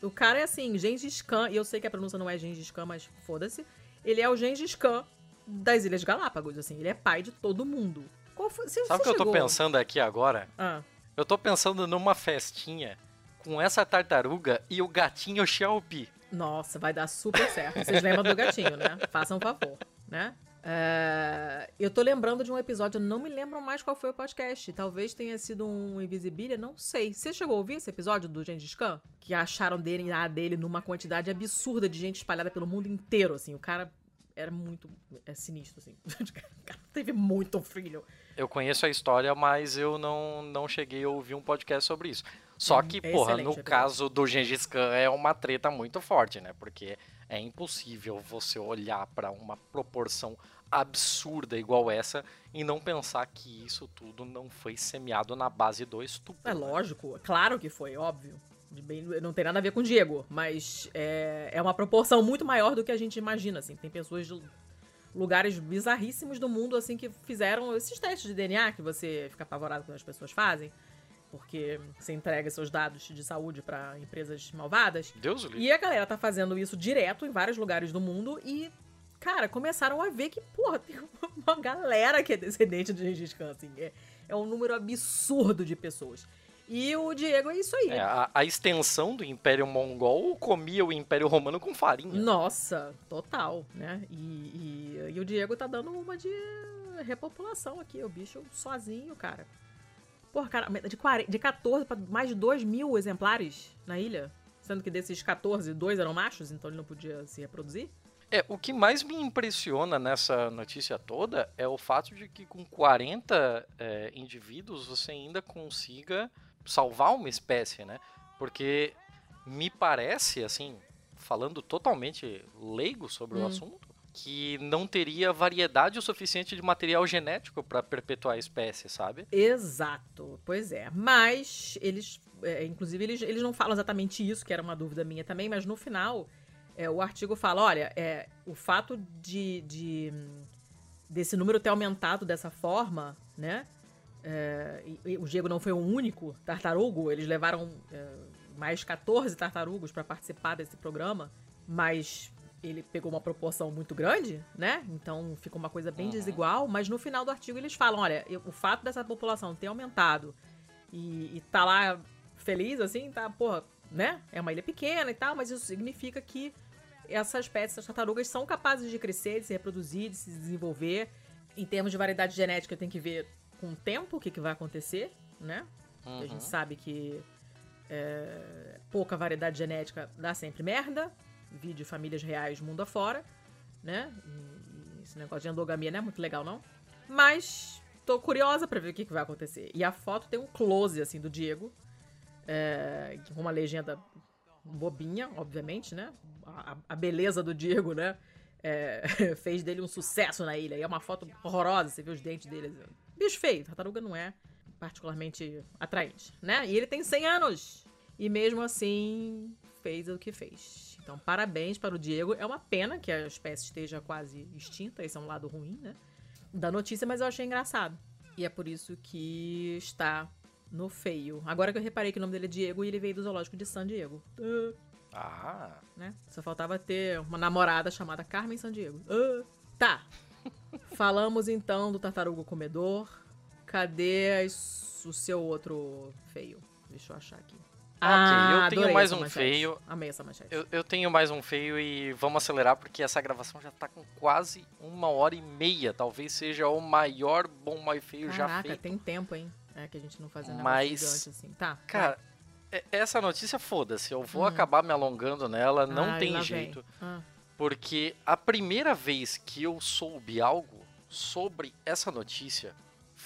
O cara é assim, Gengis Khan, e eu sei que a pronúncia não é Gengis Khan, mas foda-se. Ele é o Gengis Khan das Ilhas Galápagos, assim, ele é pai de todo mundo. Qual foi, se, Sabe o que eu tô pensando aqui agora? Ah, Eu tô pensando numa festinha com essa tartaruga e o gatinho Xiaopi. Nossa, vai dar super certo. Vocês lembram do gatinho, né? Façam um favor, né? É, eu tô lembrando de um episódio, eu não me lembro mais qual foi o podcast. Talvez tenha sido um Invisibilia, não sei. Você chegou a ouvir esse episódio do Gengis Khan? Que acharam DNA dele numa quantidade absurda de gente espalhada pelo mundo inteiro, assim. O cara era muito é, sinistro, assim. O cara teve muito filho. Eu conheço a história, mas eu não, não cheguei a ouvir um podcast sobre isso. Só que, é porra, no é caso do Gengis Khan é uma treta muito forte, né? Porque é impossível você olhar pra uma proporção absurda igual essa e não pensar que isso tudo não foi semeado na base do estupro. É né? lógico, claro que foi, óbvio. Bem- não tem nada a ver com o Diego, mas é, é uma proporção muito maior do que a gente imagina, assim. Tem pessoas de lugares bizarríssimos do mundo, assim, que fizeram esses testes de DNA que você fica apavorado quando as pessoas fazem, porque você entrega seus dados de saúde pra empresas malvadas. Deus o livre. E a galera tá fazendo isso direto em vários lugares do mundo e, cara, começaram a ver que, porra, tem uma galera que é descendente de Gengis Khan, assim. É, é um número absurdo de pessoas. E o Diego é isso aí. É, a, a extensão do Império Mongol comia o Império Romano com farinha. Nossa, total, né? E, e, e o Diego tá dando uma de repopulação aqui, o bicho sozinho, cara. Porra, cara, de, 40, de 14 pra mais de 2 mil exemplares na ilha. Sendo que desses 14, dois eram machos, então ele não podia se reproduzir. É, o que mais me impressiona nessa notícia toda é o fato de que com 40 é, indivíduos você ainda consiga salvar uma espécie, né? Porque me parece, assim, falando totalmente leigo sobre o Hum. assunto, que não teria variedade o suficiente de material genético para perpetuar a espécie, sabe? Exato, pois é. Mas eles, é, inclusive, eles, eles não falam exatamente isso, que era uma dúvida minha também, mas no final é, o artigo fala: olha, é, o fato de, de desse número ter aumentado dessa forma, né? é, e- e o Diego não foi o único tartarugo, eles levaram é, mais 14 tartarugos para participar desse programa, mas ele pegou uma proporção muito grande, né? Então ficou uma coisa bem Uhum. desigual, mas no final do artigo eles falam, olha, o fato dessa população ter aumentado e, e tá lá feliz, assim, tá, porra, né? É uma ilha pequena e tal, mas isso significa que essa espécie, essas tartarugas são capazes de crescer, de se reproduzir, de se desenvolver. Em termos de variedade genética, tem que ver com o tempo o que, que vai acontecer, né? Porque a Uhum. gente sabe que é, pouca variedade genética dá sempre merda. Vídeo famílias reais mundo afora, né? E, esse negócio de endogamia não é muito legal, não. Mas tô curiosa pra ver o que, que vai acontecer. E a foto tem um close, assim, do Diego. é, com uma legenda bobinha, obviamente, né? A, a beleza do Diego, né? é, fez dele um sucesso na ilha. E é uma foto horrorosa, você vê os dentes dele. Bicho feio, tartaruga não é particularmente atraente, né? E ele tem 100 anos. E mesmo assim, fez o que fez. Então, parabéns para o Diego. É uma pena que a espécie esteja quase extinta. Esse é um lado ruim, né? Da notícia, mas eu achei engraçado. E é por isso que está no feio. Agora que eu reparei que o nome dele é Diego e ele veio do zoológico de San Diego. Ah, Ah, né? Só faltava ter uma namorada chamada Carmen San Diego. Ah, tá. Falamos então do tartarugo comedor. Cadê as- o seu outro feio? Deixa eu achar aqui. Eu tenho adorei mais um manchete. feio. Amei essa manchete. eu, eu tenho mais um feio e vamos acelerar porque essa gravação já tá com quase uma hora e meia. Talvez seja o maior bom mais feio já Caraca, feito. tem tempo, hein? É que a gente não faz negócio Mas- gigante assim. Tá. Cara, é- essa notícia foda-se. Eu vou Hum. acabar me alongando nela, não Ai, tem jeito. Ah, Porque a primeira vez que eu soube algo sobre essa notícia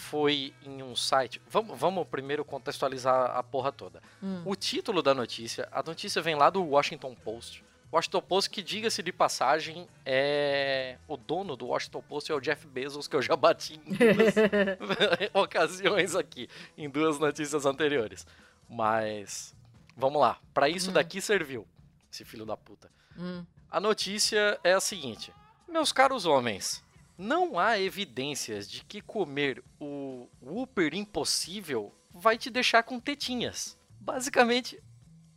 foi em um site. Vamos, vamos primeiro contextualizar a porra toda. hum. O título da notícia, a notícia vem lá do Washington Post. Washington Post, que diga-se de passagem, é. O dono do Washington Post é o Jeff Bezos, que eu já bati em duas ocasiões aqui, em duas notícias anteriores. Mas. Vamos lá. Pra isso Hum. daqui serviu. Esse filho da puta. Hum. A notícia é a seguinte: Meus caros homens, não há evidências de que comer o Whopper impossível vai te deixar com tetinhas. Basicamente,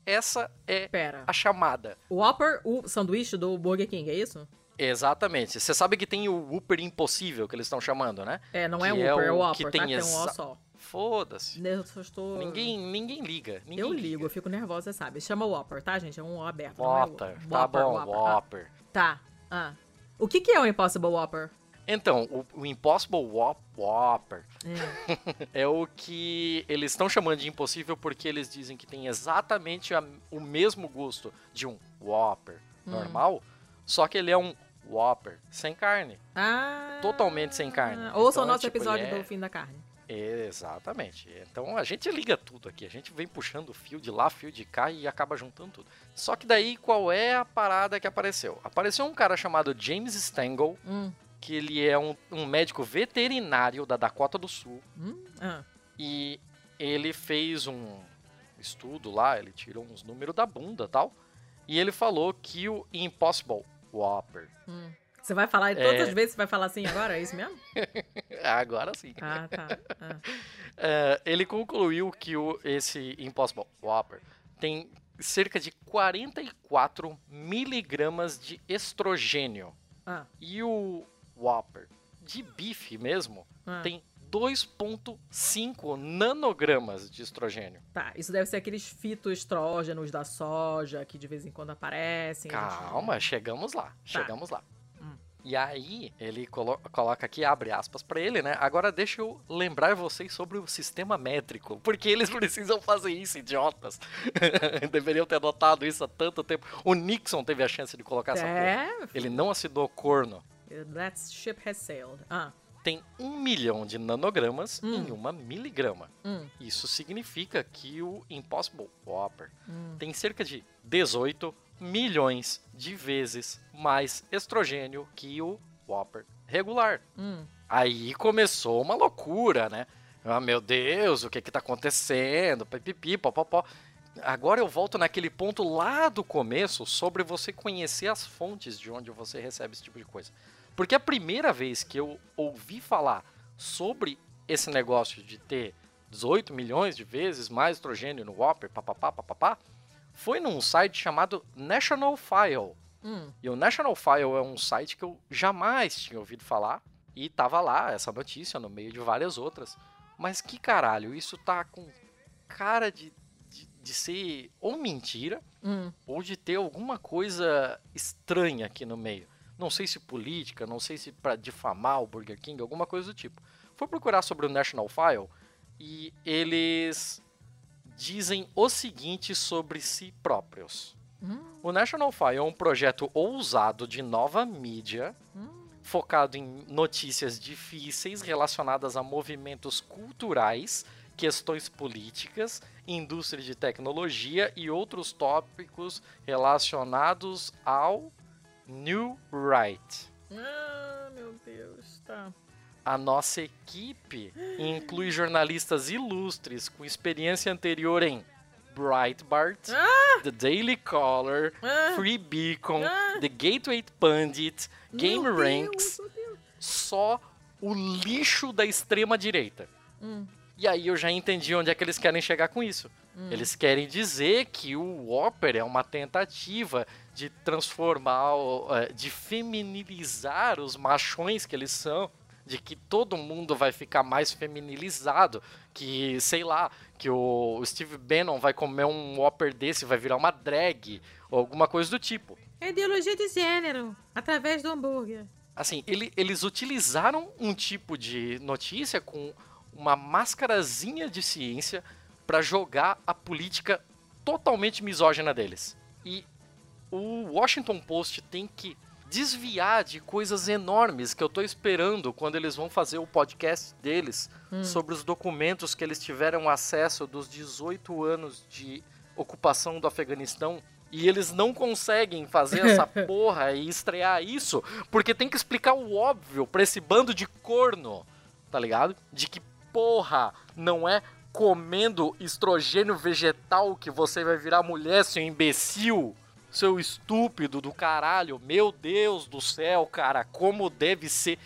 essa é Pera. a chamada. O Whopper, o sanduíche do Burger King, é isso? Exatamente. Você sabe que tem o Whopper impossível que eles estão chamando, né? É, não é Que o é Whopper, é o o Whopper, que tá? tem Que tem um O só. Foda-se. Só estou... Ninguém, ninguém liga. Ninguém Eu liga. ligo, eu fico nervosa, você sabe. Chama Whopper, tá, gente? É um O aberto. não é o- Whopper. Tá bom, Whopper. Whopper. Ah, tá. Ah. O que, que é o Impossible Whopper? Então, o, o Impossible Whop- Whopper É. é o que eles estão chamando de impossível porque eles dizem que tem exatamente a- o mesmo gosto de um Whopper Hum. normal, só que ele é um Whopper sem carne. Ah. Totalmente sem carne. Ouça Então, o nosso tipo, episódio é- do fim da carne. Exatamente. Então a gente liga tudo aqui. A gente vem puxando fio de lá, fio de cá e acaba juntando tudo. Só que daí qual é a parada que apareceu? Apareceu um cara chamado James Stengel, Hum. Que ele é um, um médico veterinário da Dakota do Sul. Hum? Ah. E ele fez um estudo lá, ele tirou uns números da bunda e tal. E ele falou que o Impossible Whopper. Hum. Você vai falar, todas É. as vezes você vai falar assim agora? É isso mesmo? Agora sim. Ah, tá. Ah. É, ele concluiu que o, esse Impossible Whopper tem cerca de 44 miligramas de estrogênio. Ah. E o Whopper de bife mesmo Ah. tem 2,5 nanogramas de estrogênio. Tá, isso deve ser aqueles fitoestrógenos da soja que de vez em quando aparecem. a gente- Calma, chegamos lá. Chegamos lá. Hum. E aí, ele colo- coloca aqui, abre aspas pra ele, né? Agora deixa eu lembrar vocês sobre o sistema métrico. Porque eles precisam fazer isso, idiotas. Deveriam ter notado isso há tanto tempo. O Nixon teve a chance de colocar essa porra. É, Ele não assinou corno. That ship has sailed. Ah, Tem um milhão de nanogramas Hum. em uma miligrama. hum, Isso significa que o Impossible Whopper hum. tem cerca de 18 milhões de vezes mais estrogênio que o Whopper regular. hum. Aí começou uma loucura, né? Ah, meu Deus, o que que tá acontecendo? Pipipi, popopó. Agora eu volto naquele ponto lá do começo sobre você conhecer as fontes de onde você recebe esse tipo de coisa. Porque a primeira vez que eu ouvi falar sobre esse negócio de ter 18 milhões de vezes mais estrogênio no Whopper, papapá, papapá, foi num site chamado National File. Hum. E o National File é um site que eu jamais tinha ouvido falar. E tava lá essa notícia no meio de várias outras. Mas que caralho, isso tá com cara de, de, de ser ou mentira Hum. ou de ter alguma coisa estranha aqui no meio. Não sei se política, não sei se pra difamar o Burger King, alguma coisa do tipo. Fui procurar sobre o National File e eles dizem o seguinte sobre si próprios. Hum. O National File é um projeto ousado de nova mídia, Hum. focado em notícias difíceis relacionadas a movimentos culturais, questões políticas, indústria de tecnologia e outros tópicos relacionados ao New Right. Ah, meu Deus, tá. A nossa equipe inclui jornalistas ilustres com experiência anterior em Breitbart, The Daily Caller, Ah. Free Beacon, Ah. The Gateway Pundit, Game Meu Ranks, Deus, Deus. só o lixo da extrema direita. Hum. E aí eu já entendi onde é que eles querem chegar com isso. Eles querem dizer que o Whopper é uma tentativa de transformar, eh, de feminilizar os machões que eles são, de que todo mundo vai ficar mais feminilizado, que, sei lá, que o Steve Bannon vai comer um Whopper desse vai virar uma drag, ou alguma coisa do tipo. É ideologia de gênero, através do hambúrguer. Assim, ele- eles utilizaram um tipo de notícia com uma mascarazinha de ciência para jogar a política totalmente misógina deles. E o Washington Post tem que desviar de coisas enormes que eu tô esperando quando eles vão fazer o podcast deles sobre os documentos que eles tiveram acesso dos 18 anos de ocupação do Afeganistão. E eles não conseguem fazer essa porra e estrear isso porque tem que explicar o óbvio pra esse bando de corno, tá ligado? De que porra não é comendo estrogênio vegetal que você vai virar mulher, seu imbecil. Seu estúpido do caralho. Meu Deus do céu, cara. Como deve ser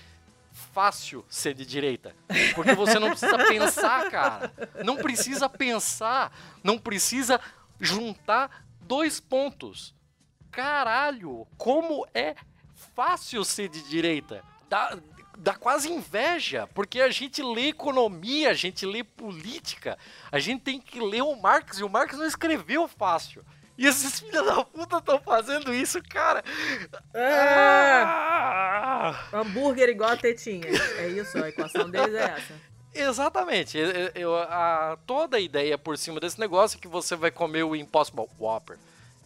fácil ser de direita. Porque você não precisa pensar, cara. Não precisa pensar. Não precisa juntar dois pontos. Caralho, como é fácil ser de direita. Dá, dá quase inveja, porque a gente lê economia, a gente lê política, a gente tem que ler o Marx, e o Marx não escreveu fácil. E esses filhos da puta estão fazendo isso, cara. Ah! Hambúrguer igual a tetinha. É isso, a equação deles é essa. Exatamente. Eu- eu- a- toda a ideia por cima desse negócio é que você vai comer o Impossible Whopper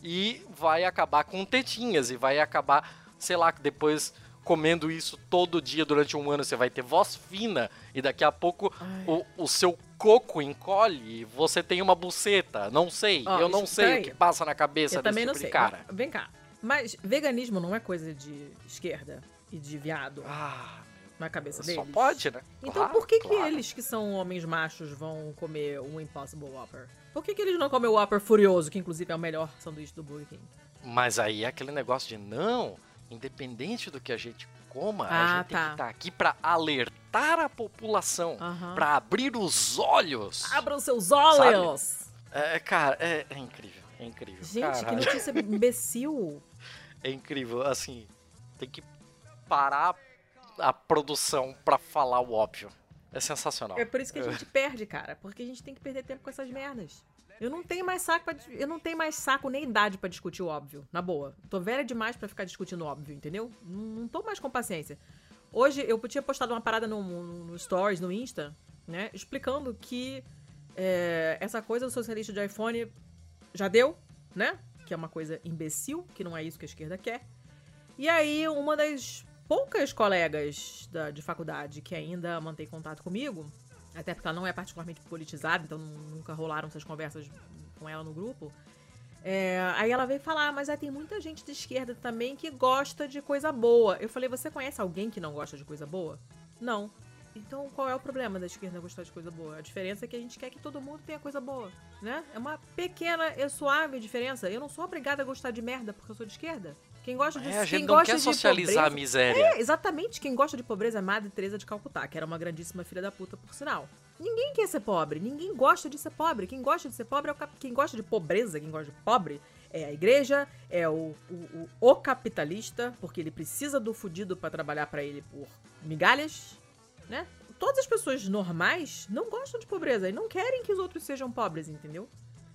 e vai acabar com tetinhas e vai acabar sei lá, que depois comendo isso todo dia durante um ano, você vai ter voz fina e daqui a pouco o, o, seu coco encolhe e você tem uma buceta. Não sei. Ó, eu não sei o que passa na cabeça eu desse também tipo não sei. cara. Vem cá. Mas veganismo não é coisa de esquerda e de viado. Ah, na cabeça deles. Só pode, né? Então claro, por que, claro. que eles, que são homens machos, vão comer um Impossible Whopper? Por que, que eles não comem o Whopper Furioso, que inclusive é o melhor sanduíche do Burger King? Mas aí é aquele negócio de não, independente do que a gente coma, ah, a gente tá. tem que estar tá aqui para alertar a população, uhum. para abrir os olhos. Abram seus olhos! É, cara, é, é, incrível, é incrível. Gente, Caralho. que notícia imbecil. É incrível, assim, tem que parar a produção para falar o óbvio. É sensacional. É por isso que a gente perde, cara, porque a gente tem que perder tempo com essas merdas. Eu não tenho mais saco pra, eu não tenho mais saco nem idade para discutir o óbvio, na boa. Tô velha demais para ficar discutindo o óbvio, entendeu? Não, não tô mais com paciência. Hoje eu tinha postado uma parada no, no Stories, no Insta, né, explicando que é, essa coisa do socialista de iPhone já deu, né? Que é uma coisa imbecil, que não é isso que a esquerda quer. E aí, uma das poucas colegas da, de faculdade que ainda mantém contato comigo até porque ela não é particularmente politizada, então nunca rolaram essas conversas com ela no grupo. É, aí ela veio falar, ah, mas aí tem muita gente de esquerda também que gosta de coisa boa. Eu falei, você conhece alguém que não gosta de coisa boa? Não. Então qual é o problema da esquerda gostar de coisa boa? A diferença é que a gente quer que todo mundo tenha coisa boa, né? É uma pequena e suave diferença. Eu não sou obrigada a gostar de merda porque eu sou de esquerda. Quem gosta de, é, a gente quem não gosta quer socializar pobreza, a miséria. É, exatamente. Quem gosta de pobreza é Madre Teresa de Calcutá, que era uma grandíssima filha da puta, por sinal. Ninguém quer ser pobre, ninguém gosta de ser pobre. Quem gosta de ser pobre é o cap... quem gosta de pobreza, quem gosta de pobre é a igreja, é o, o, o, o capitalista, porque ele precisa do fudido para trabalhar para ele por migalhas, né? Todas as pessoas normais não gostam de pobreza e não querem que os outros sejam pobres, entendeu?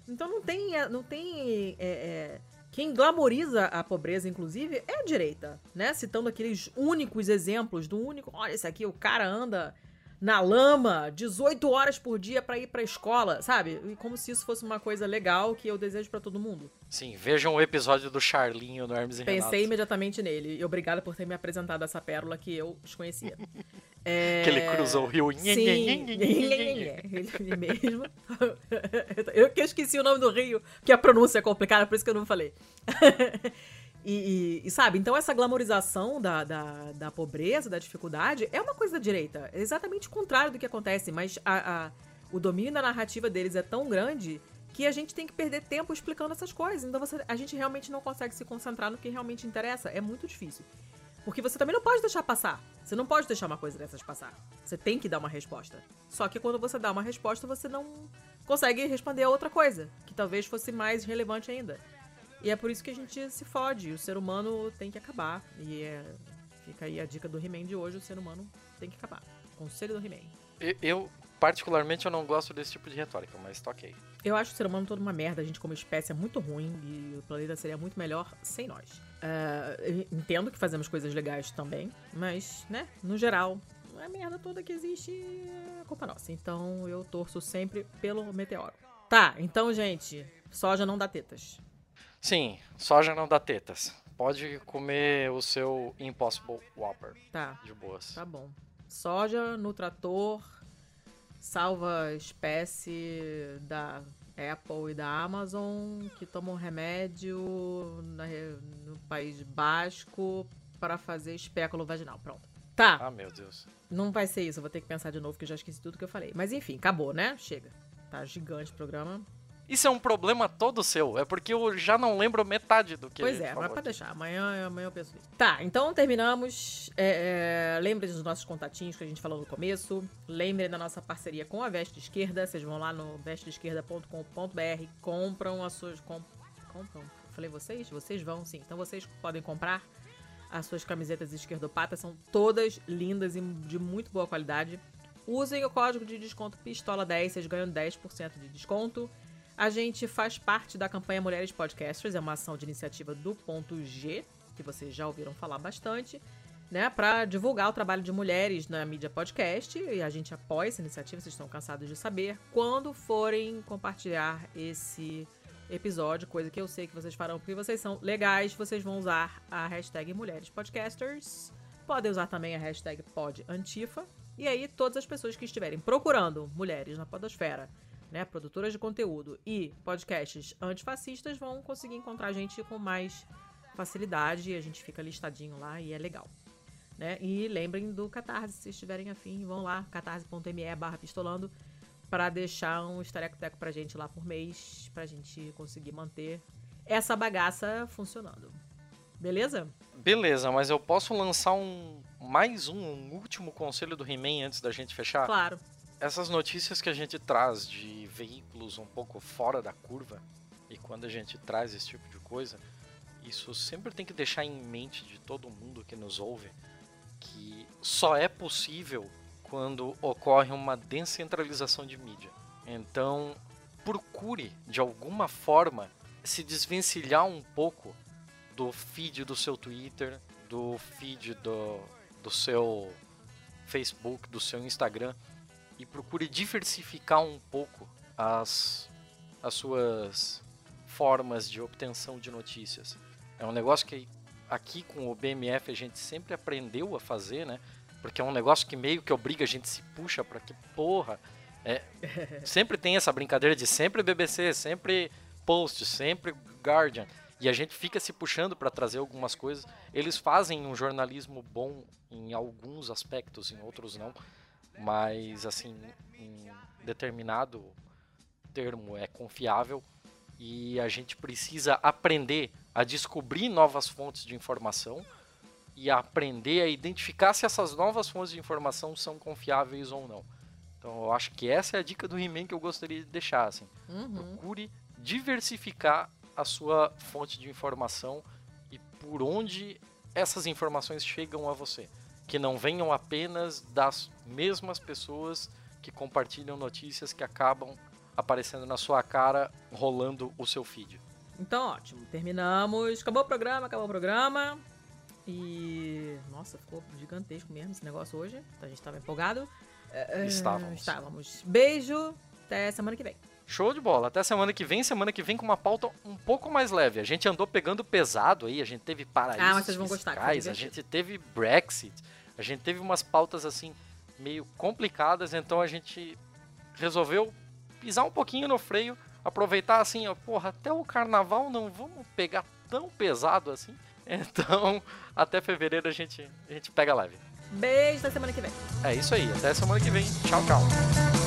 Então não tem, não tem é, é, quem glamoriza a pobreza, inclusive, é a direita, né? Citando aqueles únicos exemplos do único. Olha, esse aqui, o cara anda na lama 18 horas por dia para ir pra escola, sabe? E como se isso fosse uma coisa legal que eu desejo para todo mundo. Sim, vejam o episódio do Charlinho no Hermes e Pensei Renato. imediatamente nele. E obrigada por ter me apresentado essa pérola que eu desconhecia. é... Que ele cruzou o rio. Sim, ele mesmo. eu que esqueci o nome do rio, que a pronúncia é complicada, por isso que eu não falei. E, e, e, sabe, então essa glamorização da, da, da, pobreza, da dificuldade, é uma coisa da direita. É exatamente o contrário do que acontece, mas a, a, o domínio da narrativa deles é tão grande que a gente tem que perder tempo explicando essas coisas. Então você, a gente realmente não consegue se concentrar no que realmente interessa. É muito difícil. Porque você também não pode deixar passar. Você não pode deixar uma coisa dessas passar. Você tem que dar uma resposta. Só que quando você dá uma resposta, você não consegue responder a outra coisa, que talvez fosse mais relevante ainda. E é por isso que a gente se fode. O ser humano tem que acabar. E é, fica aí a dica do He-Man de hoje: o ser humano tem que acabar. Conselho do He-Man. Eu, particularmente, eu não gosto desse tipo de retórica, mas tá ok. Eu acho o ser humano todo uma merda. A gente, como espécie, é muito ruim e o planeta seria muito melhor sem nós. Uh, entendo que fazemos coisas legais também, mas, né, no geral, a merda toda que existe é culpa nossa. Então eu torço sempre pelo meteoro. Tá, então, gente, soja não dá tetas. Sim, soja não dá tetas. Pode comer o seu Impossible Whopper. Tá. De boas. Tá bom. Soja no trator salva espécie da Apple e da Amazon que tomam remédio na, no País Basco para fazer espéculo vaginal. Pronto. Tá. Ah, meu Deus. Não vai ser isso, eu vou ter que pensar de novo, que eu já esqueci tudo que eu falei. Mas enfim, acabou, né? Chega. Tá gigante o programa. Isso é um problema todo seu. É porque eu já não lembro metade do que Pois é, mas pode deixar. Amanhã, amanhã eu penso nisso. Tá, então terminamos. É, é, lembre dos nossos contatinhos que a gente falou no começo. Lembre da nossa parceria com a Veste Esquerda. Vocês vão lá no vesteesquerda.com.br, compram as suas. Comp, compram. Falei vocês? Vocês vão sim. Então vocês podem comprar as suas camisetas esquerdopatas. São todas lindas e de muito boa qualidade. Usem o código de desconto PISTOLA10, vocês ganham 10% de desconto. A gente faz parte da campanha Mulheres Podcasters, é uma ação de iniciativa do Ponto G, que vocês já ouviram falar bastante, né, para divulgar o trabalho de mulheres na mídia podcast. E a gente apoia essa iniciativa, vocês estão cansados de saber. Quando forem compartilhar esse episódio, coisa que eu sei que vocês farão porque vocês são legais, vocês vão usar a hashtag Mulheres Podcasters. Podem usar também a hashtag PodAntifa. E aí, todas as pessoas que estiverem procurando mulheres na podosfera, né, produtoras de conteúdo e podcasts antifascistas vão conseguir encontrar a gente com mais facilidade e a gente fica listadinho lá e é legal. Né? E lembrem do Catarse, se estiverem afim, vão lá, catarse.me barra pistolando, para deixar um estareco-teco pra gente lá por mês, pra gente conseguir manter essa bagaça funcionando. Beleza? Beleza, mas eu posso lançar um mais um, um último conselho do He-Man antes da gente fechar? Claro. Essas notícias que a gente traz de veículos um pouco fora da curva, e quando a gente traz esse tipo de coisa, isso sempre tem que deixar em mente de todo mundo que nos ouve que só é possível quando ocorre uma descentralização de mídia. Então, procure de alguma forma se desvencilhar um pouco do feed do seu Twitter, do feed do, do seu Facebook, do seu Instagram e procure diversificar um pouco as, as suas formas de obtenção de notícias. É um negócio que aqui com o BMF a gente sempre aprendeu a fazer, né? Porque é um negócio que meio que obriga a gente se puxa para que porra. É, sempre tem essa brincadeira de sempre BBC, sempre Post, sempre Guardian. E a gente fica se puxando para trazer algumas coisas. Eles fazem um jornalismo bom em alguns aspectos, em outros não. Mas, assim, em determinado termo é confiável. E a gente precisa aprender a descobrir novas fontes de informação e a aprender a identificar se essas novas fontes de informação são confiáveis ou não. Então eu acho que essa é a dica do He-Man que eu gostaria de deixar. Assim. Uhum. Procure diversificar a sua fonte de informação e por onde essas informações chegam a você. Que não venham apenas das mesmas pessoas que compartilham notícias que acabam aparecendo na sua cara rolando o seu feed. Então, ótimo. Terminamos. Acabou o programa, acabou o programa. E. Nossa, ficou gigantesco mesmo esse negócio hoje. A gente estava empolgado. Estávamos. Estávamos. Beijo. Até semana que vem. Show de bola. Até semana que vem. Semana que vem com uma pauta um pouco mais leve. A gente andou pegando pesado aí. A gente teve paraísos ah, mas vocês vão gostar, fiscais, a gente teve Brexit. A gente teve umas pautas assim meio complicadas. Então a gente resolveu pisar um pouquinho no freio aproveitar assim, ó, porra, até o carnaval não vamos pegar tão pesado assim. Então, até fevereiro a gente, a gente pega leve. Beijo até semana que vem. É isso aí, até semana que vem. Tchau, tchau.